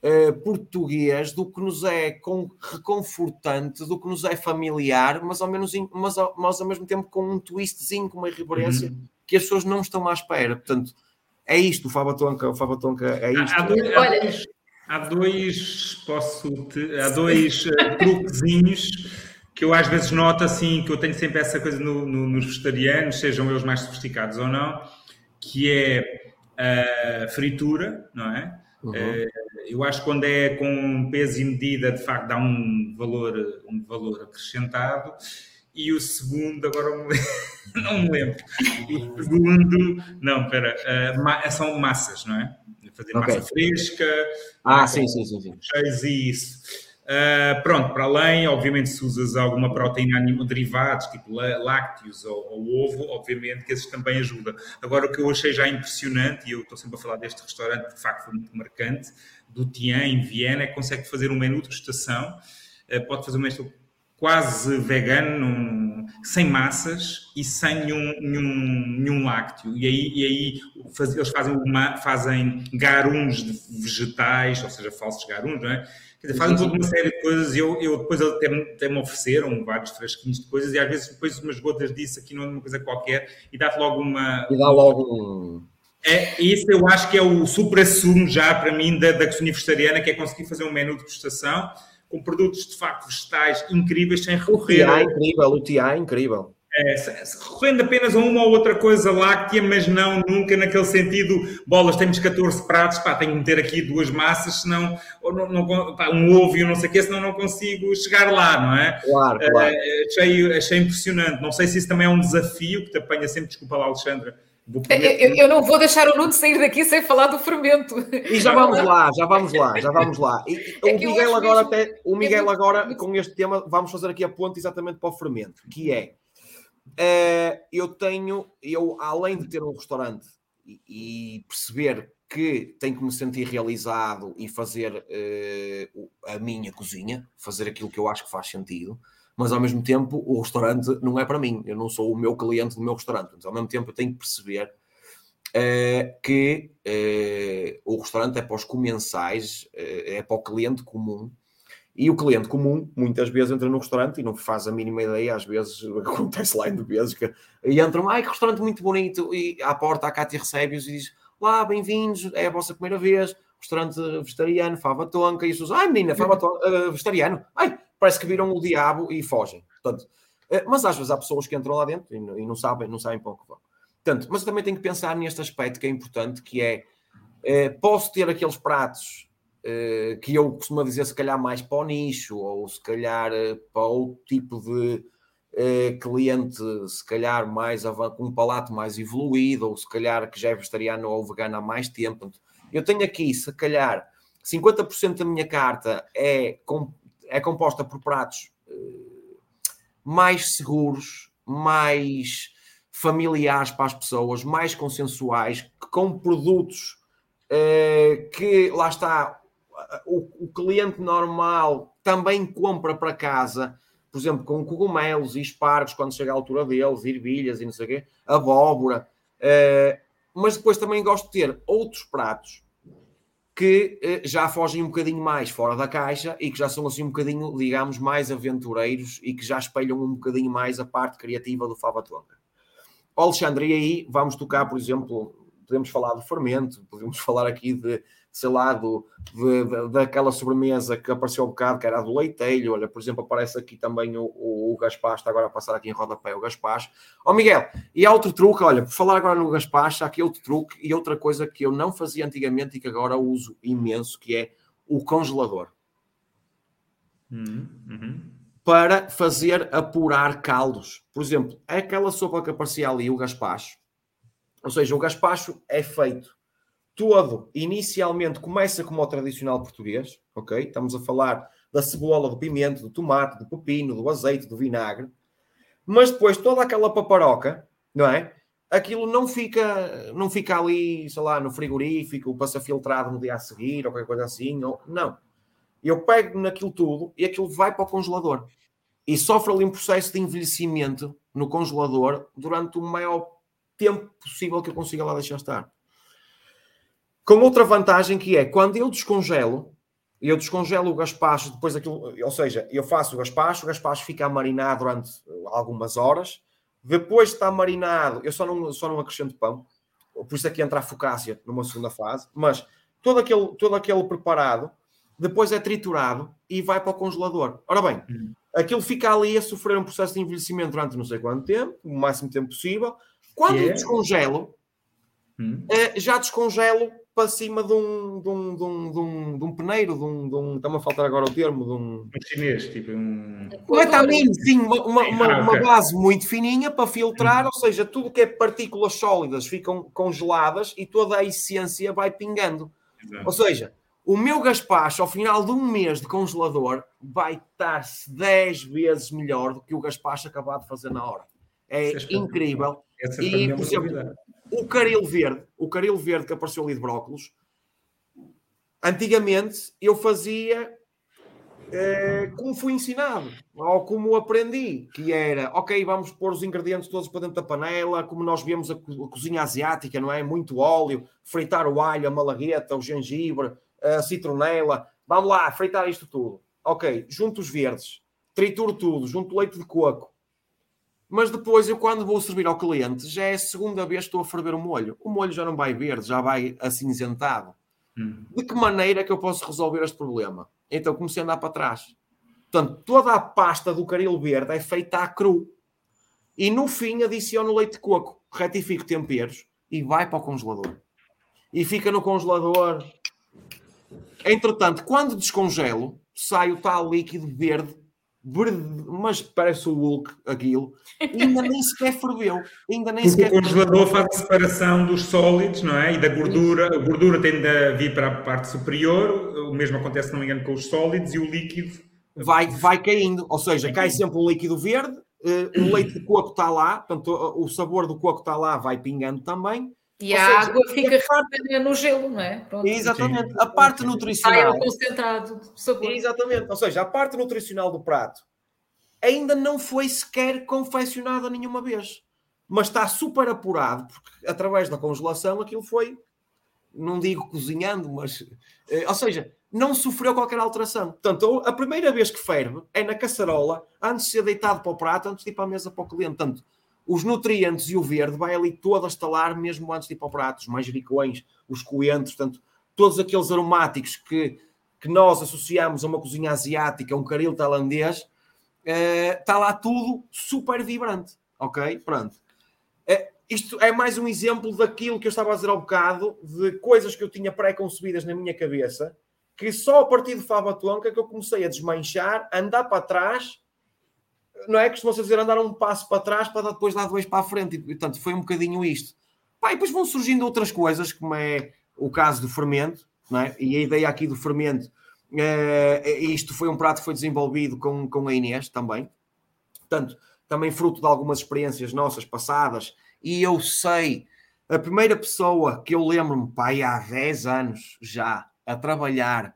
uh, português, do que nos é com, reconfortante, do que nos é familiar, mas ao, menos, mas, ao, mas ao mesmo tempo com um twistzinho, com uma irreverência uhum. que as pessoas não estão à espera. Portanto, é isto, o Fava Tonka, o Fava Tonka é isto. Há, dois, há, dois, há dois, posso te, há dois uh, truquezinhos que eu às vezes noto assim, que eu tenho sempre essa coisa no, no, nos vegetarianos, sejam eles mais sofisticados ou não, que é a fritura, não é? Uhum. Eu acho que quando é com peso e medida, de facto, dá um valor, um valor acrescentado e o segundo, agora não me lembro. O segundo, não, espera, uh, são massas, não é? Fazer okay. massa fresca, ah, sim, sim, sim, sim. Cheios e isso. Uh, pronto, para além, obviamente, se usas alguma proteína animal, derivados, tipo lácteos ou, ou, ovo, obviamente que esses também ajudam. Agora, o que eu achei já impressionante, e eu estou sempre a falar deste restaurante, de facto foi muito marcante, do Tian, em Viena, é consegue fazer um menu de degustação, uh, pode fazer um menu quase vegano, sem massas e sem nenhum, nenhum, nenhum lácteo. E aí, e aí faz, eles fazem, uma, fazem garuns de vegetais, ou seja, falsos garuns, não é? Quer dizer, fazem toda uma série de coisas e eu, eu depois até, até me ofereceram vários fresquinhos de coisas e às vezes depois umas gotas disso aqui numa coisa qualquer e dá-te logo uma... E dá logo um... É, isso eu acho que é o supra-sumo já para mim da, da cozinha vegetariana, que é conseguir fazer um menu de prestação com produtos de facto vegetais incríveis sem recorrer. O TA é incrível, o TA é incrível. É, recorrendo apenas a uma ou outra coisa láctea, mas não nunca naquele sentido, bolas, temos 14 pratos, pá, tenho que meter aqui duas massas, senão, não, não, pá, um ovo e não sei o quê, senão não consigo chegar lá, não é? Claro, claro. É, achei, achei impressionante. Não sei se isso também é um desafio, que te apanha sempre, desculpa lá, Alexandra, eu, eu, não vou deixar o Nuno sair daqui sem falar do fermento. E já vamos lá, já vamos lá, já vamos lá. E, é o Miguel agora mesmo... até, o Miguel agora com este tema, vamos fazer aqui a ponte exatamente para o fermento, que é uh, eu tenho, eu além de ter um restaurante e, e, perceber que tenho que me sentir realizado e fazer uh, a minha cozinha, fazer aquilo que eu acho que faz sentido mas ao mesmo tempo o restaurante não é para mim, eu não sou o meu cliente do meu restaurante, mas ao mesmo tempo eu tenho que perceber uh, que uh, o restaurante é para os comensais, uh, é para o cliente comum, E o cliente comum, muitas vezes, entra no restaurante e não faz a mínima ideia, às vezes acontece lá em vezes, que e entram, ai que restaurante muito bonito, e à porta a Cátia recebe-os e diz, lá, bem-vindos, é a vossa primeira vez, restaurante vegetariano, fava tonca, e as pessoas, ai menina, fava tonca, uh, vegetariano, ai, parece que viram o diabo e fogem. Portanto, uh, mas às vezes há pessoas que entram lá dentro e, não sabem, não sabem para o que vão. Portanto, mas eu também tenho que pensar neste aspecto que é importante, que é, uh, posso ter aqueles pratos que eu costumo dizer se calhar mais para o nicho, ou se calhar para outro tipo de cliente, se calhar mais com um palato mais evoluído, ou se calhar que já é vegetariano ou vegano há mais tempo. Eu tenho aqui, se calhar, 50% da minha carta é, é composta por pratos uh, mais seguros, mais familiares para as pessoas, mais consensuais, com produtos uh, que, lá está, o, cliente normal também compra para casa, por exemplo, com cogumelos e espargos, quando chega a altura deles, ervilhas e não sei o quê, abóbora. Uh, mas depois também gosto de ter outros pratos que eh, já fogem um bocadinho mais fora da caixa e que já são assim um bocadinho, digamos, mais aventureiros e que já espelham um bocadinho mais a parte criativa do Fava Tonga. Alexandre, e aí vamos tocar, por exemplo, podemos falar do fermento, podemos falar aqui de sei lá, do, de, de, daquela sobremesa que apareceu um bocado, que era a do leiteiro. Olha, por exemplo, aparece aqui também o, o, o Gaspacho, está agora a passar aqui em rodapé o Gaspacho. Ó oh, Miguel, e há outro truque, olha, por falar agora no Gaspacho, há aqui outro truque e outra coisa que eu não fazia antigamente e que agora uso imenso, que é o congelador. Uhum. uhum. Para fazer apurar caldos. Por exemplo, aquela sopa que aparecia ali, o Gaspacho, ou seja, o Gaspacho é feito todo, inicialmente, começa como o tradicional português, ok? Estamos a falar da cebola, do pimento, do tomate, do pepino, do azeite, do vinagre. Mas depois toda aquela paparoca, não é? Aquilo não fica, não fica ali, sei lá, no frigorífico, passa filtrado no dia a seguir ou qualquer coisa assim. Ou... Não. Eu pego naquilo tudo e aquilo vai para o congelador. E sofre ali um processo de envelhecimento no congelador durante o maior tempo possível que eu consiga lá deixar estar. Com outra vantagem que é, quando eu descongelo, eu descongelo o gaspacho, depois aquilo, ou seja, eu faço o gaspacho, o gaspacho fica a marinar durante algumas horas, depois está marinado, eu só não, só não acrescento pão, por isso é que entra a focácia numa segunda fase, mas todo aquele, todo aquele preparado, depois é triturado e vai para o congelador. Ora bem, uhum. aquilo fica ali a sofrer um processo de envelhecimento durante não sei quanto tempo, o máximo tempo possível. Quando yeah. eu descongelo, uhum. já descongelo para cima de um, de um, de um, de um, de um peneiro, de um, de um. Está-me a faltar agora o termo, de um. Um chinês, tipo um. Completamente, sim, uma, uma, uma, ah, okay. uma, base muito fininha para filtrar, hum. ou seja, tudo que é partículas sólidas ficam congeladas e toda a essência vai pingando. Exato. Ou seja, o meu gaspacho, ao final de um mês de congelador, vai estar-se 10 vezes melhor do que o gaspacho acabado de fazer na hora. É, é incrível. Essa e, por exemplo, o caril verde, o caril verde que apareceu ali de brócolos, antigamente eu fazia eh, como fui ensinado, ou como aprendi, que era, ok, vamos pôr os ingredientes todos para dentro da panela, como nós vemos a, a cozinha asiática, não é? Muito óleo, fritar o alho, a malagueta, o gengibre, a citronela, vamos lá, fritar isto tudo. Ok, junto os verdes, trituro tudo, junto leite de coco, mas depois, eu quando vou servir ao cliente, já é a segunda vez que estou a ferver o molho. O molho já não vai verde, já vai acinzentado. Hum. De que maneira é que eu posso resolver este problema? Então comecei a andar para trás. Portanto, toda a pasta do caril verde é feita a cru. E no fim adiciono leite de coco, retifico temperos e vai para o congelador. E fica no congelador. Entretanto, quando descongelo, sai o tal líquido verde mas parece o Hulk aquilo, ainda nem sequer ferveu. Ainda nem Porque sequer o congelador faz a separação dos sólidos, não é? E da gordura. A gordura tende a vir para a parte superior, o mesmo acontece, não me engano, com os sólidos e o líquido. Vai, vai caindo, ou seja, cai sempre o líquido verde, uh, o leite de coco está lá, portanto, o sabor do coco está lá, vai pingando também. E Ou a seja, água fica a no gelo, não é? Pronto. Exatamente. A parte nutricional. Sai concentrado de sabor. Exatamente. Ou seja, a parte nutricional do prato ainda não foi sequer confeccionada nenhuma vez. Mas está super apurado, porque através da congelação aquilo foi, não digo cozinhando, mas. Eh, ou seja, não sofreu qualquer alteração. Portanto, a primeira vez que ferve é na caçarola, antes de ser deitado para o prato, antes de ir para a mesa para o cliente. Portanto, os nutrientes e o verde vai ali todo a estalar mesmo antes de ir para o prato. Os manjericões, os coentros, portanto, todos aqueles aromáticos que, que nós associamos a uma cozinha asiática, um caril tailandês, uh, está lá tudo super vibrante. Ok? Pronto. Uh, isto é mais um exemplo daquilo que eu estava a dizer ao bocado, de coisas que eu tinha pré-concebidas na minha cabeça, que só a partir de Fava Tonka que eu comecei a desmanchar, a andar para trás, não é? Costuma-se dizer andar um passo para trás para depois dar dois para a frente, e portanto foi um bocadinho isto. Pá, e depois vão surgindo outras coisas, como é o caso do fermento, não é? E a ideia aqui do fermento, é, isto foi um prato que foi desenvolvido com, com a Inês também, portanto, também fruto de algumas experiências nossas passadas e eu sei, a primeira pessoa que eu lembro-me, pai, há 10 anos já, a trabalhar,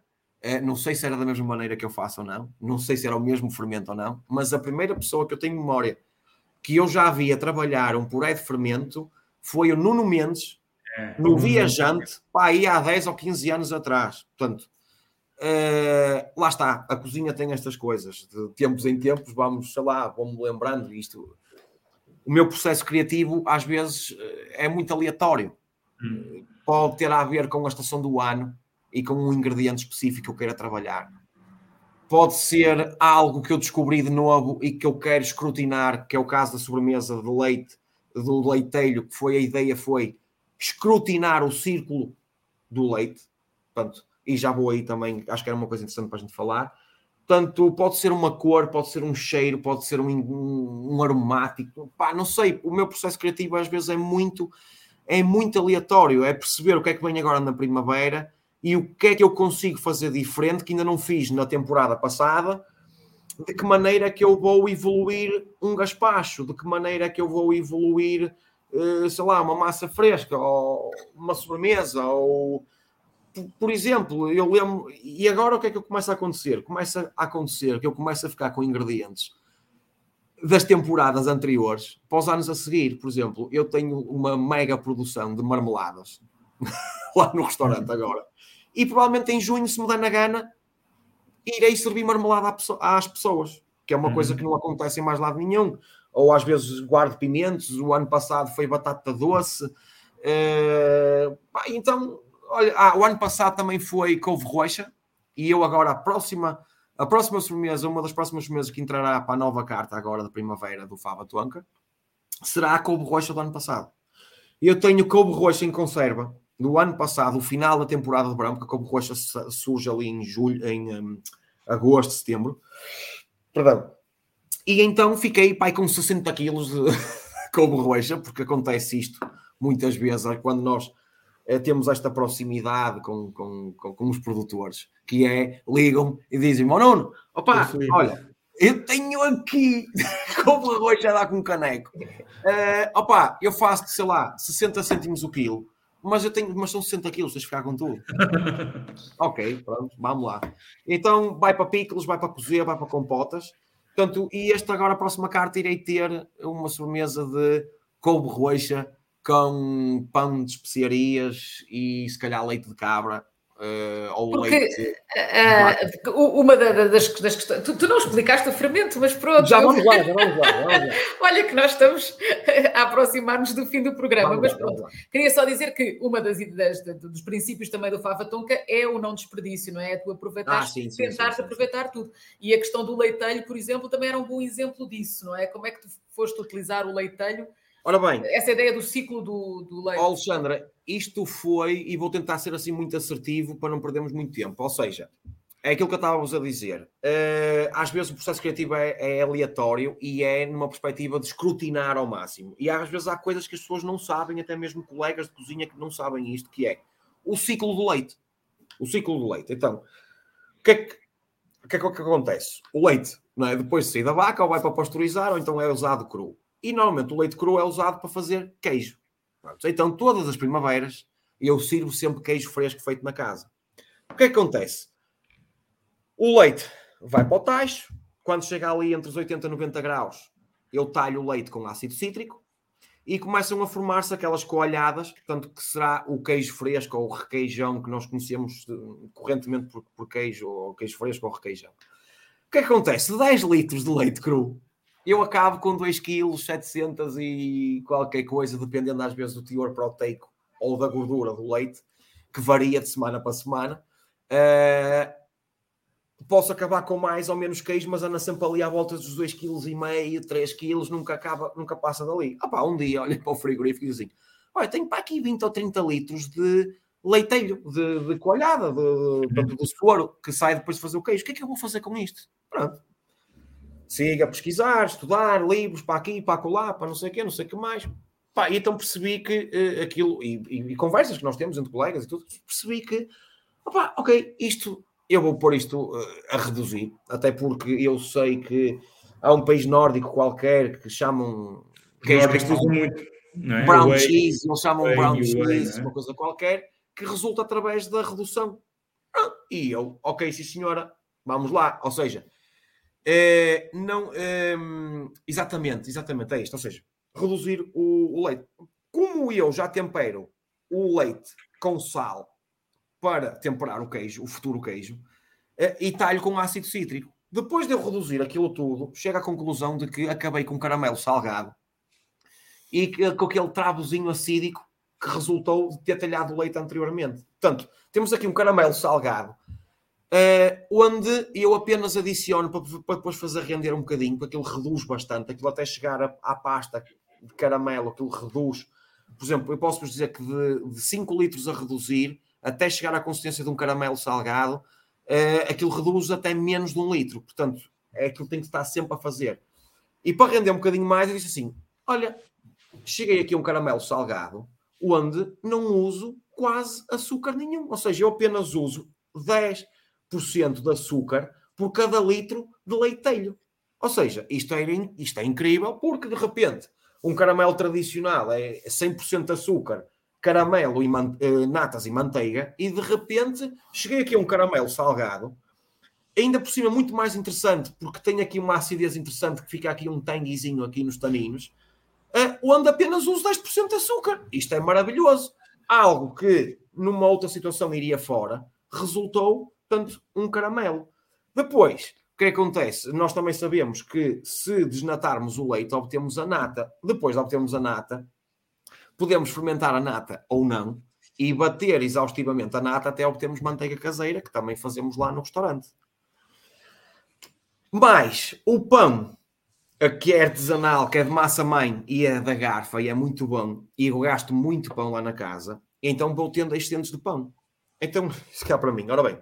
não sei se era da mesma maneira que eu faço ou não, não sei se era o mesmo fermento ou não, mas a primeira pessoa que eu tenho memória que eu já vi a trabalhar um puré de fermento foi o Nuno Mendes, é, no Viajante, pá, aí há 10 ou 15 anos atrás. Portanto, uh, lá está, a cozinha tem estas coisas, de tempos em tempos, vamos, sei lá, vamos lembrando isto o meu processo criativo às vezes é muito aleatório. Hum. Pode ter a ver com a estação do ano e com um ingrediente específico que eu queira trabalhar. Pode ser algo que eu descobri de novo e que eu quero escrutinar, que é o caso da sobremesa de leite do leiteiro, que foi a ideia foi escrutinar o círculo do leite. Portanto, e já vou aí também, acho que era uma coisa interessante para a gente falar. Portanto, pode ser uma cor, pode ser um cheiro, pode ser um, um, um aromático. Pá, não sei, o meu processo criativo às vezes é muito, é muito aleatório. É perceber o que é que vem agora na primavera e o que é que eu consigo fazer diferente que ainda não fiz na temporada passada. De que maneira é que eu vou evoluir um gaspacho? De que maneira é que eu vou evoluir, eh, sei lá, uma massa fresca ou uma sobremesa ou por exemplo, eu lembro, e agora o que é que eu começo a acontecer? Começa a acontecer que eu começo a ficar com ingredientes das temporadas anteriores para os anos a seguir. Por exemplo, eu tenho uma mega produção de marmeladas lá no restaurante agora. E provavelmente em junho, se me der na gana, irei servir marmelada às pessoas, que é uma coisa que não acontece em mais lado nenhum. Ou às vezes guardo pimentos, o ano passado foi batata doce. Uh, então Olha, ah, o ano passado também foi couve roxa e eu agora a próxima, a próxima sobremesa, uma das próximas sobremesas que entrará para a nova carta agora da primavera do Fava Tuanca, será a couve roxa do ano passado. Eu tenho couve roxa em conserva do ano passado, o final da temporada de verão, porque a couve roxa surge ali em julho, em um, agosto, setembro. Perdão. E então fiquei pai com 60 quilos de couve roxa, porque acontece isto muitas vezes quando nós eh, temos esta proximidade com, com, com, com, os produtores, que é, ligam e dizem, oh Nuno, opa, olha, eu tenho aqui como arroz a dar com um caneco. Uh, opa, eu faço, sei lá, 60 cêntimos o quilo, mas eu tenho, mas são 60 quilos, tens de ficar com tudo. ok, pronto, vamos lá. Então vai para picles, vai para cozer, vai para compotas. Portanto, e este agora, a próxima carta, irei ter uma sobremesa de couve roxa com pão de especiarias e se calhar leite de cabra. Uh, ou Porque, leite. Uh, uma das, das questões. Tu, tu, não explicaste o fermento, mas pronto. Já vamos lá, já vamos lá. Vamos lá. Olha que nós estamos a aproximar-nos do fim do programa, vamos mas lá, pronto. Queria só dizer que uma das, das, dos princípios também do Fava Tonka é o não desperdício, não é? Tu aproveitar, ah, sim, sim, tentar sim, aproveitar tudo. E a questão do leitelho, por exemplo, também era um bom exemplo disso, não é? Como é que tu foste utilizar o leitelho Ora bem. Essa ideia do ciclo do, do leite. Alexandra, isto foi, e vou tentar ser assim muito assertivo para não perdermos muito tempo. Ou seja, é aquilo que eu estava a dizer. Uh, às vezes o processo criativo é, é, aleatório e é numa perspectiva de escrutinar ao máximo. E às vezes há coisas que as pessoas não sabem, até mesmo colegas de cozinha que não sabem isto, que é o ciclo do leite. O ciclo do leite. Então, o que é que, que, é que acontece? O leite, não é? depois de sair da vaca, ou vai para pasteurizar, ou então é usado cru e normalmente o leite cru é usado para fazer queijo. Pronto. Então, todas as primaveras, eu sirvo sempre queijo fresco feito na casa. O que, é que acontece? O leite vai para o tacho, quando chega ali entre os 80 e 90 graus, eu talho o leite com ácido cítrico, e começam a formar-se aquelas coalhadas, portanto, que será o queijo fresco ou o requeijão que nós conhecemos correntemente por, por queijo, ou queijo fresco ou requeijão. O que, é que acontece? 10 litros de leite cru, eu acabo com 2 kg, 700 e qualquer coisa, dependendo às vezes do teor proteico ou da gordura do leite, que varia de semana para semana. Uh, posso acabar com mais ou menos queijo, mas anda sempre ali à volta dos 2,5 kg, 3 kg, nunca, acaba, nunca passa dali. Ah pá, um dia olha para o frigorífico e diz assim: olha, tenho para aqui 20 ou 30 litros de leitelho, de, de coalhada, de, de, de soro, que sai depois de fazer o queijo. O que é que eu vou fazer com isto? Pronto. Siga a pesquisar, estudar, livros para aqui, para acolá, para não sei o quê, não sei o que mais. Pá, e então percebi que uh, aquilo, e, e, e, conversas que nós temos entre colegas e tudo, percebi que, opá, ok, isto eu vou pôr isto uh, a reduzir, até porque eu sei que há um país nórdico qualquer que chamam que usam muito é? brown Way, cheese, eles chamam Way, brown cheese, é? uma coisa qualquer, que resulta através da redução. Ah, e eu, ok, sim senhora, vamos lá. Ou seja, é, não, é, exatamente, exatamente, é isto. Ou seja, reduzir o, o leite. Como eu já tempero o leite com sal para temperar o queijo, o futuro queijo, eh, e talho com ácido cítrico. Depois de eu reduzir aquilo tudo, chego à conclusão de que acabei com caramelo salgado e com aquele travozinho acídico que resultou de ter talhado o leite anteriormente. Portanto, temos aqui um caramelo salgado, uh, onde eu apenas adiciono para, para, depois fazer render um bocadinho, porque aquilo reduz bastante, aquilo até chegar à, à pasta de caramelo, aquilo reduz. Por exemplo, eu posso vos dizer que de, de 5 litros a reduzir, até chegar à consistência de um caramelo salgado, uh, aquilo reduz até menos de um litro. Portanto, é aquilo que tem que estar sempre a fazer. E para render um bocadinho mais, eu disse assim: olha, cheguei aqui a um caramelo salgado, onde não uso quase açúcar nenhum. Ou seja, eu apenas uso 10% de açúcar por cada litro de leitelho. Ou seja, isto é, isto é incrível, porque de repente um caramelo tradicional é 100% açúcar caramelo e uh, natas e manteiga e de repente cheguei aqui a um caramelo salgado ainda por cima muito mais interessante porque tem aqui uma acidez interessante que fica aqui um tanguezinho aqui nos taninos uh, onde apenas uso 10% de açúcar isto é maravilhoso algo que numa outra situação iria fora resultou tanto um caramelo depois o que acontece? Nós também sabemos que se desnatarmos o leite, obtemos a nata. Depois de obtermos a nata, podemos fermentar a nata ou não e bater exaustivamente a nata até obtermos manteiga caseira, que também fazemos lá no restaurante. Mas o pão, que é artesanal, que é de massa mãe e é da garfa e é muito bom, e eu gasto muito pão lá na casa, então vou tendo excedentes de pão. Então, se cá para mim, ora bem,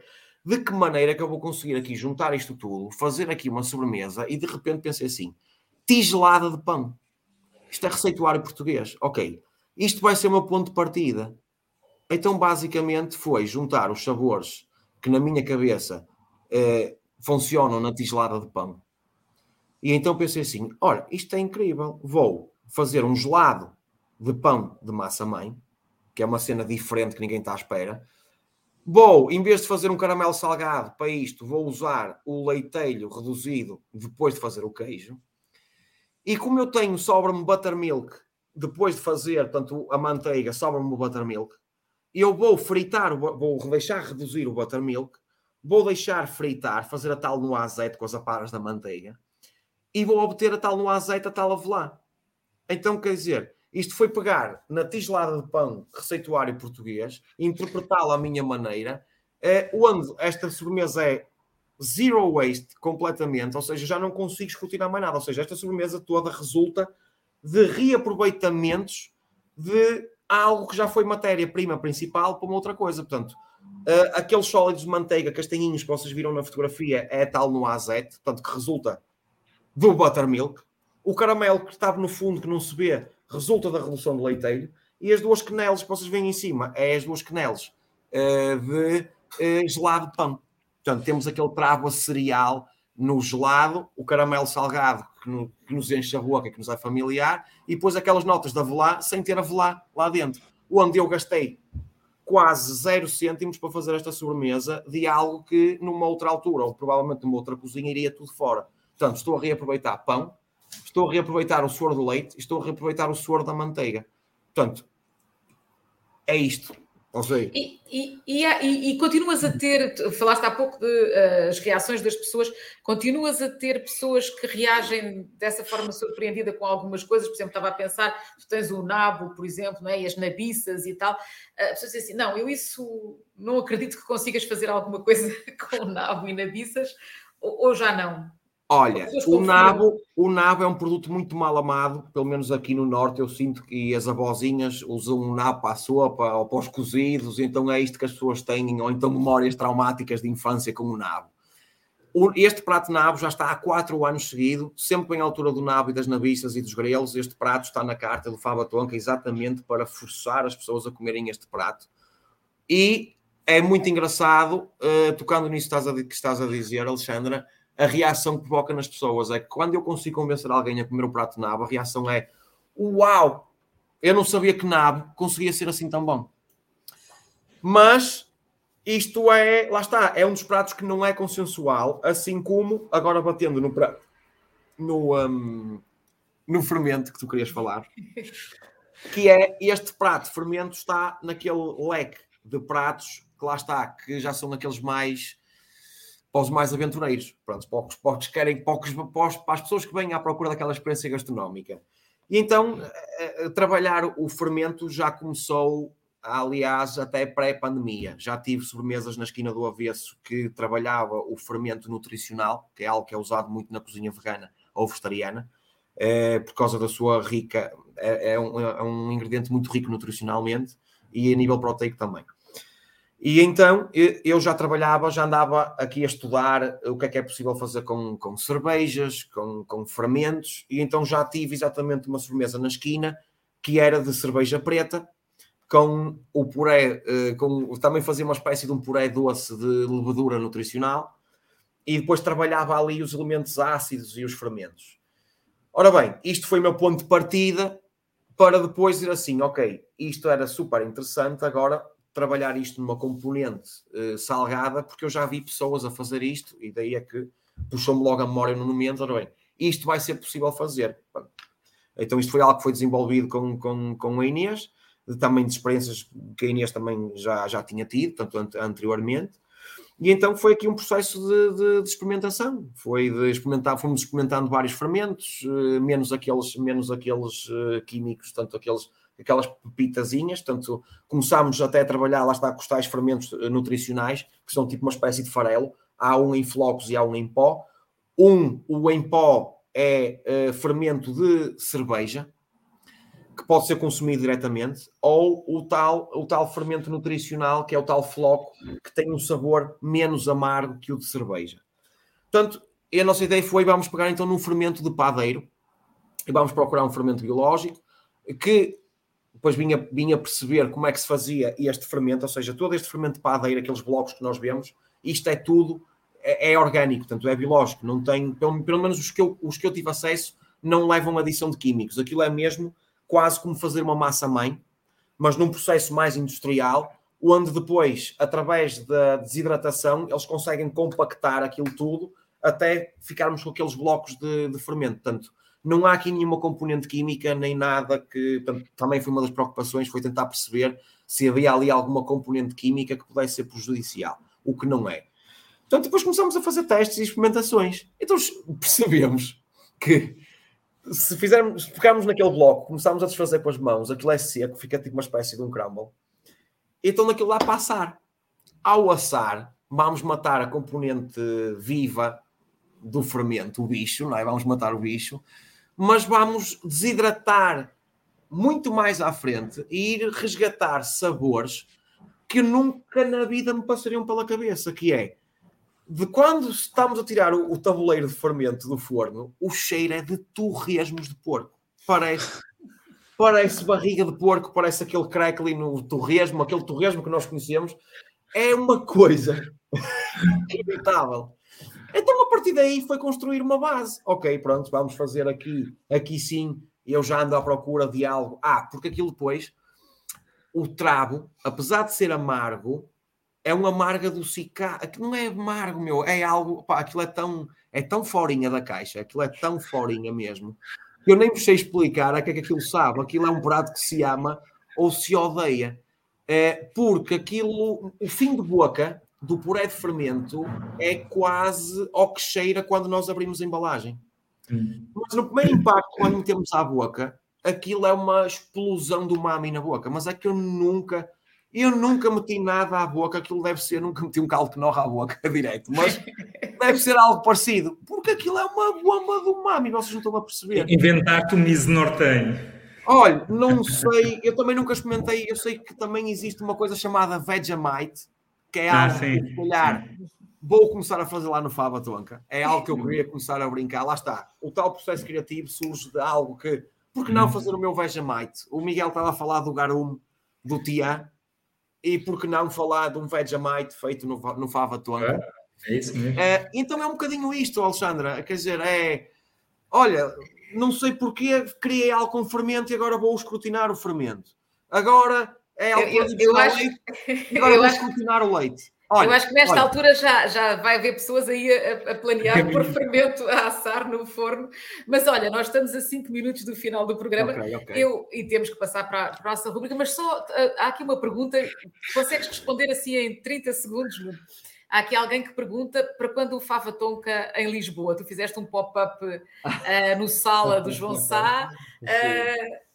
de que maneira que eu vou conseguir aqui juntar isto tudo, fazer aqui uma sobremesa e de repente pensei assim, tigelada de pão. Isto é receituário português. Ok, isto vai ser o meu ponto de partida. Então, basicamente, foi juntar os sabores que na minha cabeça eh, funcionam na tigelada de pão. E então pensei assim: olha, isto é incrível. Vou fazer um gelado de pão de massa-mãe, que é uma cena diferente que ninguém está à espera. Vou, em vez de fazer um caramelo salgado para isto, vou usar o leitelho reduzido depois de fazer o queijo. E como eu tenho sobra-me buttermilk depois de fazer tanto a manteiga, sobra-me o buttermilk, eu vou fritar, vou deixar reduzir o buttermilk, vou deixar fritar, fazer a tal no azeite com as aparas da manteiga e vou obter a tal no azeite, a tal avelã. Então, quer dizer, isto foi pegar na tigelada de pão receituário português, interpretá-la à minha maneira, é, onde esta sobremesa é zero waste completamente, ou seja, já não consigo escrutinar mais nada, ou seja, esta sobremesa toda resulta de reaproveitamentos de algo que já foi matéria-prima principal para uma outra coisa. Portanto, uh, aqueles sólidos de manteiga, castanhinhos que vocês viram na fotografia, é tal no azete, portanto, que resulta do buttermilk. O caramelo que estava no fundo, que não se vê, resulta da redução do leiteiro. E as duas quenelas que vocês veem em cima, é as duas quenelas uh, de uh, gelado de pão. Portanto, temos aquele travo a cereal no gelado, o caramelo salgado que, no, que, nos enche a boca, que nos é familiar, e depois aquelas notas da avelã sem ter avelã lá dentro, onde eu gastei quase zero cêntimos para fazer esta sobremesa de algo que numa outra altura, ou provavelmente numa outra cozinha, iria tudo fora. Portanto, estou a reaproveitar pão, estou a reaproveitar o suor do leite estou a reaproveitar o suor da manteiga. Portanto, é isto. Não sei. E, e, e, e, continuas a ter, falaste há pouco das uh, reações das pessoas, continuas a ter pessoas que reagem dessa forma surpreendida com algumas coisas, por exemplo, estava a pensar, tu tens o nabo, por exemplo, não é? e as nabiças e tal, uh, pessoas dizem assim, não, eu isso não acredito que consigas fazer alguma coisa com o nabo e nabiças, ou, ou já não? Olha, o nabo, o nabo é um produto muito mal amado, pelo menos aqui no Norte. Eu sinto que as avózinhas usam o nabo para a sopa ou para os cozidos, então é isto que as pessoas têm, ou então memórias traumáticas de infância com o nabo. Este prato nabo já está há quatro anos seguido, sempre em altura do nabo e das nabiças e dos grelos. Este prato está na carta do Fábio Tonka exatamente para forçar as pessoas a comerem este prato. E é muito engraçado, uh, tocando nisso que estás a dizer, Alexandra, a reação que provoca nas pessoas. É que quando eu consigo convencer alguém a comer o prato de nabo, a reação é: Uau! Eu não sabia que nabo conseguia ser assim tão bom. Mas isto é, lá está, é um dos pratos que não é consensual, assim como, agora batendo no prato, no, um, no fermento que tu querias falar, que é este prato, fermento, está naquele leque de pratos que lá está, que já são aqueles mais para os mais aventureiros, pronto, para querem, para, os, para as pessoas que vêm à procura daquela experiência gastronómica. E então, eh, eh, trabalhar o fermento já começou, aliás, até pré-pandemia. Já tive sobremesas na esquina do avesso que trabalhava o fermento nutricional, que é algo que é usado muito na cozinha vegana ou vegetariana, é, por causa da sua rica, é, é, um, é um ingrediente muito rico nutricionalmente e a nível proteico também. E então eu já trabalhava, já andava aqui a estudar o que é que é possível fazer com, com cervejas, com, com fermentos, e então já tive exatamente uma sobremesa na esquina que era de cerveja preta, com o puré, eh, com, também fazia uma espécie de um puré doce de levedura nutricional, e depois trabalhava ali os elementos ácidos e os fermentos. Ora bem, isto foi o meu ponto de partida para depois dizer assim, ok, isto era super interessante, agora trabalhar isto numa componente uh, salgada, porque eu já vi pessoas a fazer isto, e daí é que puxou-me logo a memória no momento, bem, isto vai ser possível fazer. Então isto foi algo que foi desenvolvido com, com, com a Inês, também de experiências que a Inês também já, já tinha tido, tanto anteriormente, e então foi aqui um processo de, de, de, experimentação. Foi de experimentar, fomos experimentando vários fermentos, eh, menos aqueles, menos aqueles uh, químicos, tanto aqueles aquelas pepitazinhas, portanto, começámos até a trabalhar, lá está, com os tais fermentos eh, nutricionais, que são tipo uma espécie de farelo, há um em flocos e há um em pó. Um, o em pó, é uh, fermento de cerveja, que pode ser consumido diretamente, ou o tal, o tal fermento nutricional, que é o tal floco, que tem um sabor menos amargo que o de cerveja. Portanto, a nossa ideia foi, vamos pegar então num fermento de padeiro, e vamos procurar um fermento biológico, que depois vinha, vinha perceber como é que se fazia este fermento, ou seja, todo este fermento de padeira, aqueles blocos que nós vemos, isto é tudo, é, é orgânico, portanto é biológico, não tem, pelo, pelo menos os que, eu, os que eu tive acesso, não levam adição de químicos. Aquilo é mesmo quase como fazer uma massa-mãe, mas num processo mais industrial, onde depois, através da desidratação, eles conseguem compactar aquilo tudo até ficarmos com aqueles blocos de, de fermento. Portanto, não há aqui nenhuma componente química nem nada que também foi uma das preocupações, foi tentar perceber se havia ali alguma componente química que pudesse ser prejudicial, o que não é. Portanto, depois começamos a fazer testes e experimentações. Então percebemos que se fizermos, se naquele bloco, começarmos a desfazer com as mãos, aquilo é seco, fica tipo uma espécie de um crumble. Então naquilo lá passar. Ao assar, vamos matar a componente viva do fermento, o bicho, não é? Vamos matar o bicho mas vamos desidratar muito mais à frente e ir resgatar sabores que nunca na vida me passariam pela cabeça, que é de quando estamos a tirar o, o tabuleiro de fermento do forno, o cheiro é de torresmos de porco. Parece, parece barriga de porco, parece aquele crackling no torresmo, aquele torresmo que nós conhecemos. É uma coisa inevitável. Então, a partir daí, foi construir uma base. Ok, pronto, vamos fazer aqui, aqui sim, eu já ando à procura de algo. Ah, porque aquilo depois, o travo, apesar de ser amargo, é um amargo adocicado. Aquilo não é amargo, meu, é algo, pá, aquilo é tão, é tão forinha da caixa, aquilo é tão forinha mesmo, eu nem me sei explicar a que é que aquilo sabe. Aquilo é um prato que se ama ou se odeia. É, porque aquilo, o fim de boca do puré de fermento é quase ao que cheira quando nós abrimos a embalagem. Hum. Mas no primeiro impacto, quando metemos à boca, aquilo é uma explosão do umami na boca. Mas é que eu nunca, eu nunca meti nada à boca, aquilo deve ser, nunca meti um caldo de à boca direto, mas deve ser algo parecido, porque aquilo é uma bomba do umami, vocês não estão a perceber. Inventar-te o miso nortenho. Olha, não sei, eu também nunca experimentei, eu sei que também existe uma coisa chamada Vegemite, que é ah, algo sim, que, se calhar, vou começar a fazer lá no Fava Tonka. É algo que eu queria começar a brincar. Lá está. O tal processo criativo surge de algo que, por que não uhum. fazer o meu Vegemite? O Miguel estava a falar do garum do Tia, e por que não falar de um Vegemite feito no, no Fava Tonka? É, é isso mesmo. É, então é um bocadinho isto, Alexandra. Quer dizer, é. Olha, não sei porquê criei algo com fermento e agora vou escrutinar o fermento. Agora é eu, eu, eu acho... leite, agora eu vou escrutinar o leite. Olha, eu acho que nesta olha. altura já, já vai haver pessoas aí a, a planear por fermento a assar no forno. Mas olha, nós estamos a 5 minutos do final do programa okay, okay. Eu, e temos que passar para, para a nossa rubrica. Mas só uh, há aqui uma pergunta: consegues responder assim em 30 segundos? Há aqui alguém que pergunta para quando o Fava Tonka em Lisboa? Tu fizeste um pop-up uh, no Sala do João Sá. Uh,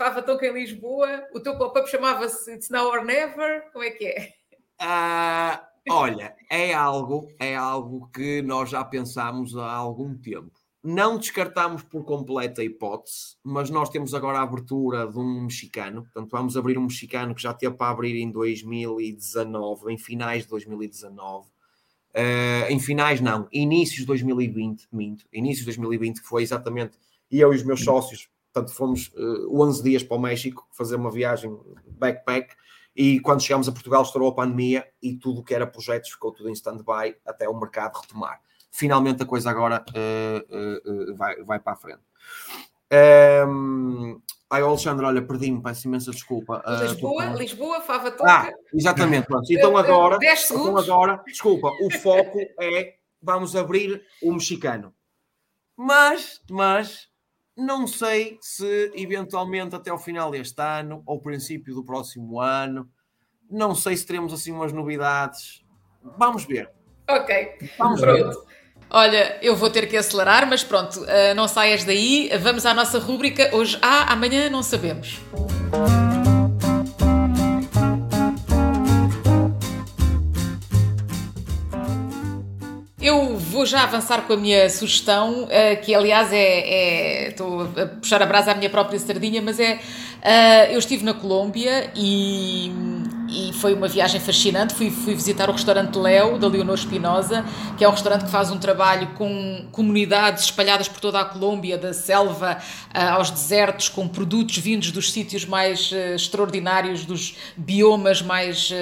Fava Tonka em Lisboa. O teu pop-up chamava-se It's Now or Never. Como é que é? Ah, olha, é algo, é algo que nós já pensámos há algum tempo. Não descartamos por completa a hipótese, mas nós temos agora a abertura de um mexicano. Portanto, vamos abrir um mexicano que já teve para abrir em 2019, em finais de 2019. Uh, ah, em finais, não, inícios de 2020, minto, inícios de 2020, que foi exatamente eu e os meus sócios, portanto, fomos uh, 11 dias para o México fazer uma viagem backpack e quando chegamos a Portugal estourou a pandemia e tudo o que era projetos ficou tudo em stand-by até o mercado retomar. Finalmente a coisa agora uh, uh, vai, vai para a frente. Um, Ai, Alexandre, olha, perdi-me, peço imensa desculpa. Lisboa, uh, Lisboa, Fava Tonka. Ah, exatamente, pronto. Então agora, então agora, desculpa, o foco é vamos abrir o mexicano. Mas, mas, não sei se eventualmente até ao final deste ano ou princípio do próximo ano, não sei se teremos assim umas novidades. Vamos ver. Ok. Vamos ver. Olha, eu vou ter que acelerar, mas pronto, eh, não saias daí. Vamos à nossa rúbrica. Hoje há, ah, amanhã não sabemos. Vou já avançar com a minha sugestão, eh, que aliás é, é. Estou a puxar a brasa à minha própria sardinha, mas é. Eh, eu estive na Colômbia e, e foi uma viagem fascinante. Fui, fui visitar o restaurante Léo, da Leonor Espinosa, que é um restaurante que faz um trabalho com comunidades espalhadas por toda a Colômbia, da selva eh, aos desertos, com produtos vindos dos sítios mais extraordinários, dos biomas mais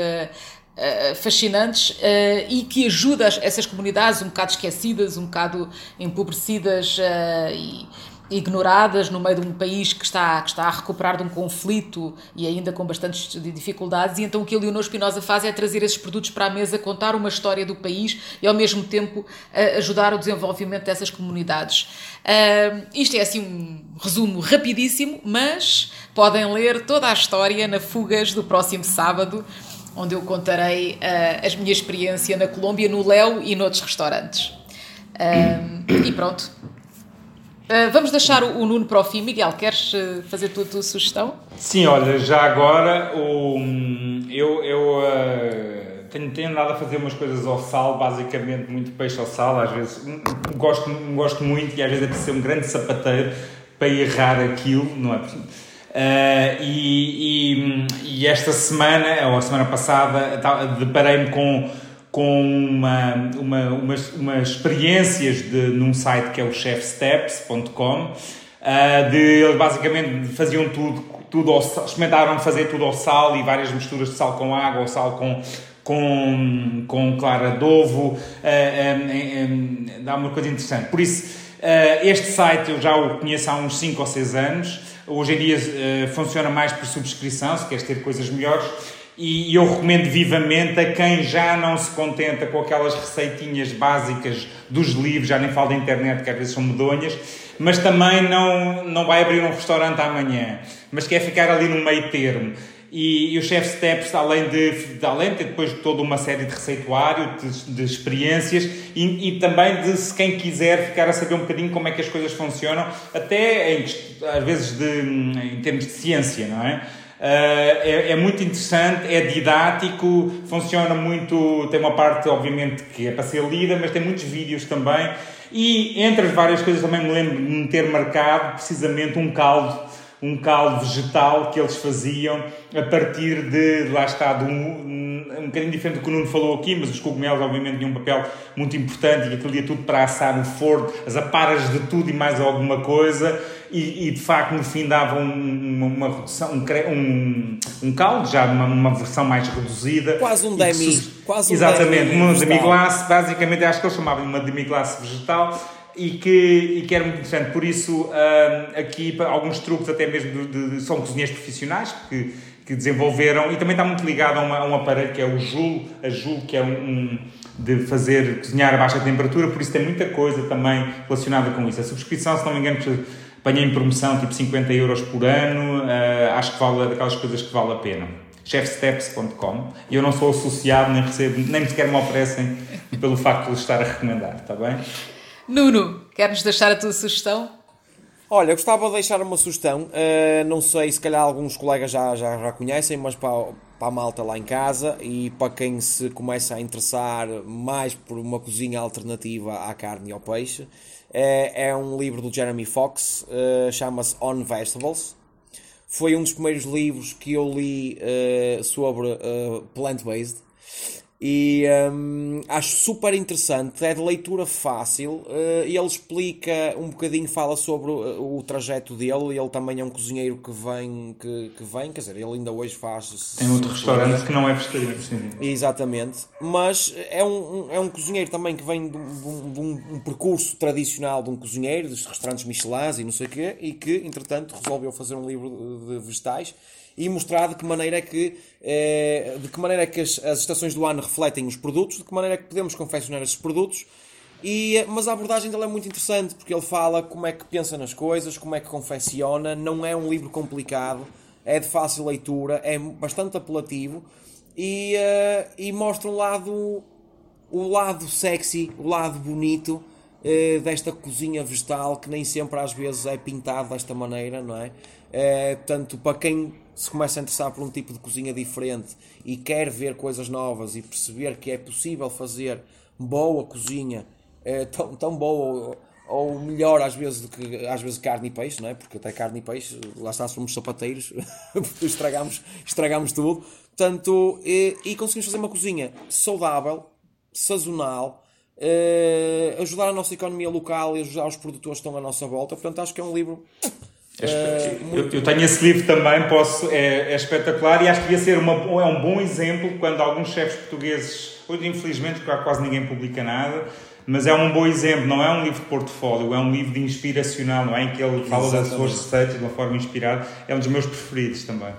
eh, fascinantes uh, e que ajuda essas comunidades um bocado esquecidas, um bocado empobrecidas uh, e ignoradas no meio de um país que está, que está a recuperar de um conflito e ainda com bastantes dificuldades. E então o que a Leonor Espinosa faz é trazer esses produtos para a mesa, contar uma história do país e ao mesmo tempo ajudar o desenvolvimento dessas comunidades. Uh, isto é assim um resumo rapidíssimo, mas podem ler toda a história na Fugas do próximo sábado onde eu contarei uh, a minha experiência na Colômbia, no Léo e noutros restaurantes. Uh, e pronto. Uh, vamos deixar o, o, Nuno para o fim. Miguel, queres fazer a tua sugestão? Sim, olha, já agora o, eu, eu tenho, tenho andado a fazer umas coisas ao sal, basicamente muito peixe ao sal, às vezes gosto, gosto muito e às vezes é preciso ser um grande sapateiro para errar aquilo, não é? Uh, e, e, e, esta semana, ou a semana passada, deparei-me com, com uma, uma, umas, umas experiências de, num site que é o chefsteps.com, uh, de eles basicamente faziam tudo, tudo ao, experimentaram fazer tudo ao sal e várias misturas de sal com água, ou sal com, com, com clara de ovo, uh, um, um, dá uma coisa interessante. Por isso, este site eu já o conheço há uns 5 ou 6 anos. Hoje em dia uh, funciona mais por subscrição, se queres ter coisas melhores. E eu recomendo vivamente a quem já não se contenta com aquelas receitinhas básicas dos livros, já nem falo da internet, que às vezes são medonhas, mas também não, não vai abrir um restaurante amanhã, mas quer ficar ali no meio termo. E, e o Chef Steps, além de, de além de depois de toda uma série de receituário, de, de experiências e, e, também de se quem quiser ficar a saber um bocadinho como é que as coisas funcionam, até em, às vezes de, em termos de ciência, não é? Uh, é, é, muito interessante, é didático, funciona muito. Tem uma parte, obviamente, que é para ser lida, mas tem muitos vídeos também. E entre as várias coisas, também me lembro de ter marcado precisamente um caldo um caldo vegetal que eles faziam a partir de, lá está, de um, um bocadinho diferente do que o Nuno falou aqui, mas os cogumelos obviamente tinham um papel muito importante e aquilo ia tudo para assar no forno, as aparas de tudo e mais alguma coisa e, e de facto no fim davam uma, uma redução, um, um, um caldo, já uma, uma versão mais reduzida. Quase um demi. Quase um exatamente, demi uma demi-glace, basicamente acho que eles chamavam uma demi-glace vegetal e que, e que era muito interessante. Por isso, uh, aqui alguns truques, até mesmo de, de, são cozinheiros profissionais que, que desenvolveram, e também está muito ligado a, uma, a um aparelho que é o Joule, a Joule, que é um, um, de fazer cozinhar a baixa temperatura, por isso tem muita coisa também relacionada com isso. A subscrição, se não me engano, apanhei em promoção tipo 50 euros por ano, uh, acho que vale daquelas coisas que vale a pena chefsteps.com e eu não sou associado, nem recebo, nem sequer me oferecem pelo facto de estar a recomendar, está bem? Nuno, queres deixar a tua sugestão? Olha, gostava de deixar uma sugestão. Uh, não sei, se calhar alguns colegas já, já, já conhecem, mas para, para a malta lá em casa e para quem se começa a interessar mais por uma cozinha alternativa à carne e ao peixe, é, é um livro do Jeremy Fox, uh, chama-se On Vegetables. Foi um dos primeiros livros que eu li uh, sobre plant-based e um, acho super interessante, é de leitura fácil uh, e ele explica um bocadinho, fala sobre o, o, trajeto dele. Ele também é um cozinheiro que vem, que, que vem, quer dizer, ele ainda hoje faz. Tem outro restaurante que não é vegetariano, sim. Exatamente, mas é um, um, é um cozinheiro também que vem de um, de um, um percurso tradicional de um cozinheiro, dos restaurantes Michelin e não sei o quê, e que entretanto resolveu fazer um livro de vegetais e mostrar de que maneira é que, eh, de que, maneira é que as, as, estações do ano refletem os produtos, de que maneira é que podemos confeccionar esses produtos. E, eh, mas a abordagem dele é muito interessante porque ele fala como é que pensa nas coisas, como é que confecciona. Não é um livro complicado, é de fácil leitura, é bastante apelativo e, uh, e mostra um lado, o lado sexy, o lado bonito uh, desta cozinha vegetal que nem sempre às vezes é pintado desta maneira, não é? Uh, portanto, para quem se começa a interessar por um tipo de cozinha diferente e quer ver coisas novas e perceber que é possível fazer boa cozinha, é, tão, tão boa ou, melhor às vezes do que às vezes carne e peixe, não é? Porque até carne e peixe, lá está, somos sapateiros, estragamos, estragamos tudo. Portanto, e, e, conseguimos fazer uma cozinha saudável, sazonal, eh, ajudar a nossa economia local e ajudar os produtores que estão à nossa volta. Portanto, acho que é um livro é, eu, eu, tenho esse livro também, posso, é, é, espetacular e acho que ia ser uma, é um bom exemplo quando alguns chefes portugueses, hoje infelizmente quase ninguém publica nada, mas é um bom exemplo, não é um livro de portfólio, é um livro de inspiracional, não é? Em que ele fala Exatamente. das suas receitas de uma forma inspirada, é um dos meus preferidos também.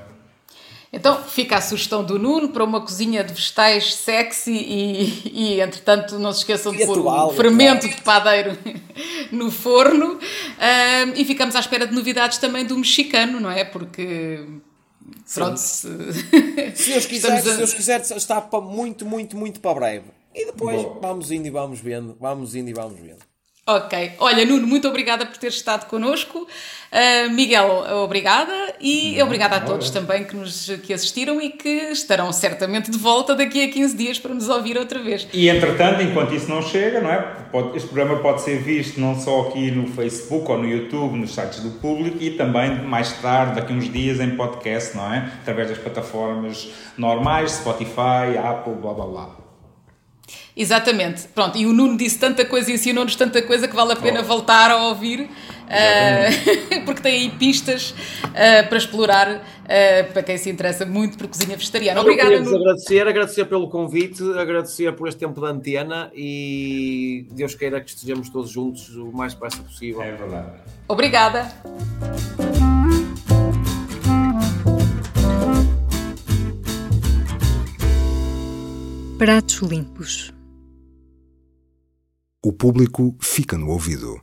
Então fica a sugestão do Nuno para uma cozinha de vegetais sexy e, e entretanto, não se esqueçam de pôr o fermento de padeiro no forno. Uh, e ficamos à espera de novidades também do mexicano, não é? Porque. Pronto, se... se Deus quiser, a... se Deus quiser, está para muito, muito, muito para breve. E depois Bom. vamos indo e vamos vendo, vamos indo e vamos vendo. Ok. Olha, Nuno, muito obrigada por ter estado connosco. Uh, Miguel, obrigada. E Não, obrigada a todos também que, nos, que assistiram e que estarão certamente de volta daqui a 15 dias para nos ouvir outra vez. E entretanto, enquanto isso não chega, não é? Pode, este programa pode ser visto não só aqui no Facebook ou no YouTube, nos sites do público e também mais tarde, daqui a uns dias, em podcast, não é? Através das plataformas normais, Spotify, Apple, blá blá blá. Exatamente. Pronto, e o Nuno disse tanta coisa e ensinou-nos tanta coisa que vale a pena oh. voltar a ouvir, uh, porque tem aí pistas uh, para explorar uh, para quem se interessa muito por cozinha vegetariana. Obrigada, Nuno. agradecer, agradecer pelo convite, agradecer por este tempo de antena e Deus queira que estejamos todos juntos o mais depressa possível. É verdade. Obrigada. Pratos limpos. O público fica no ouvido.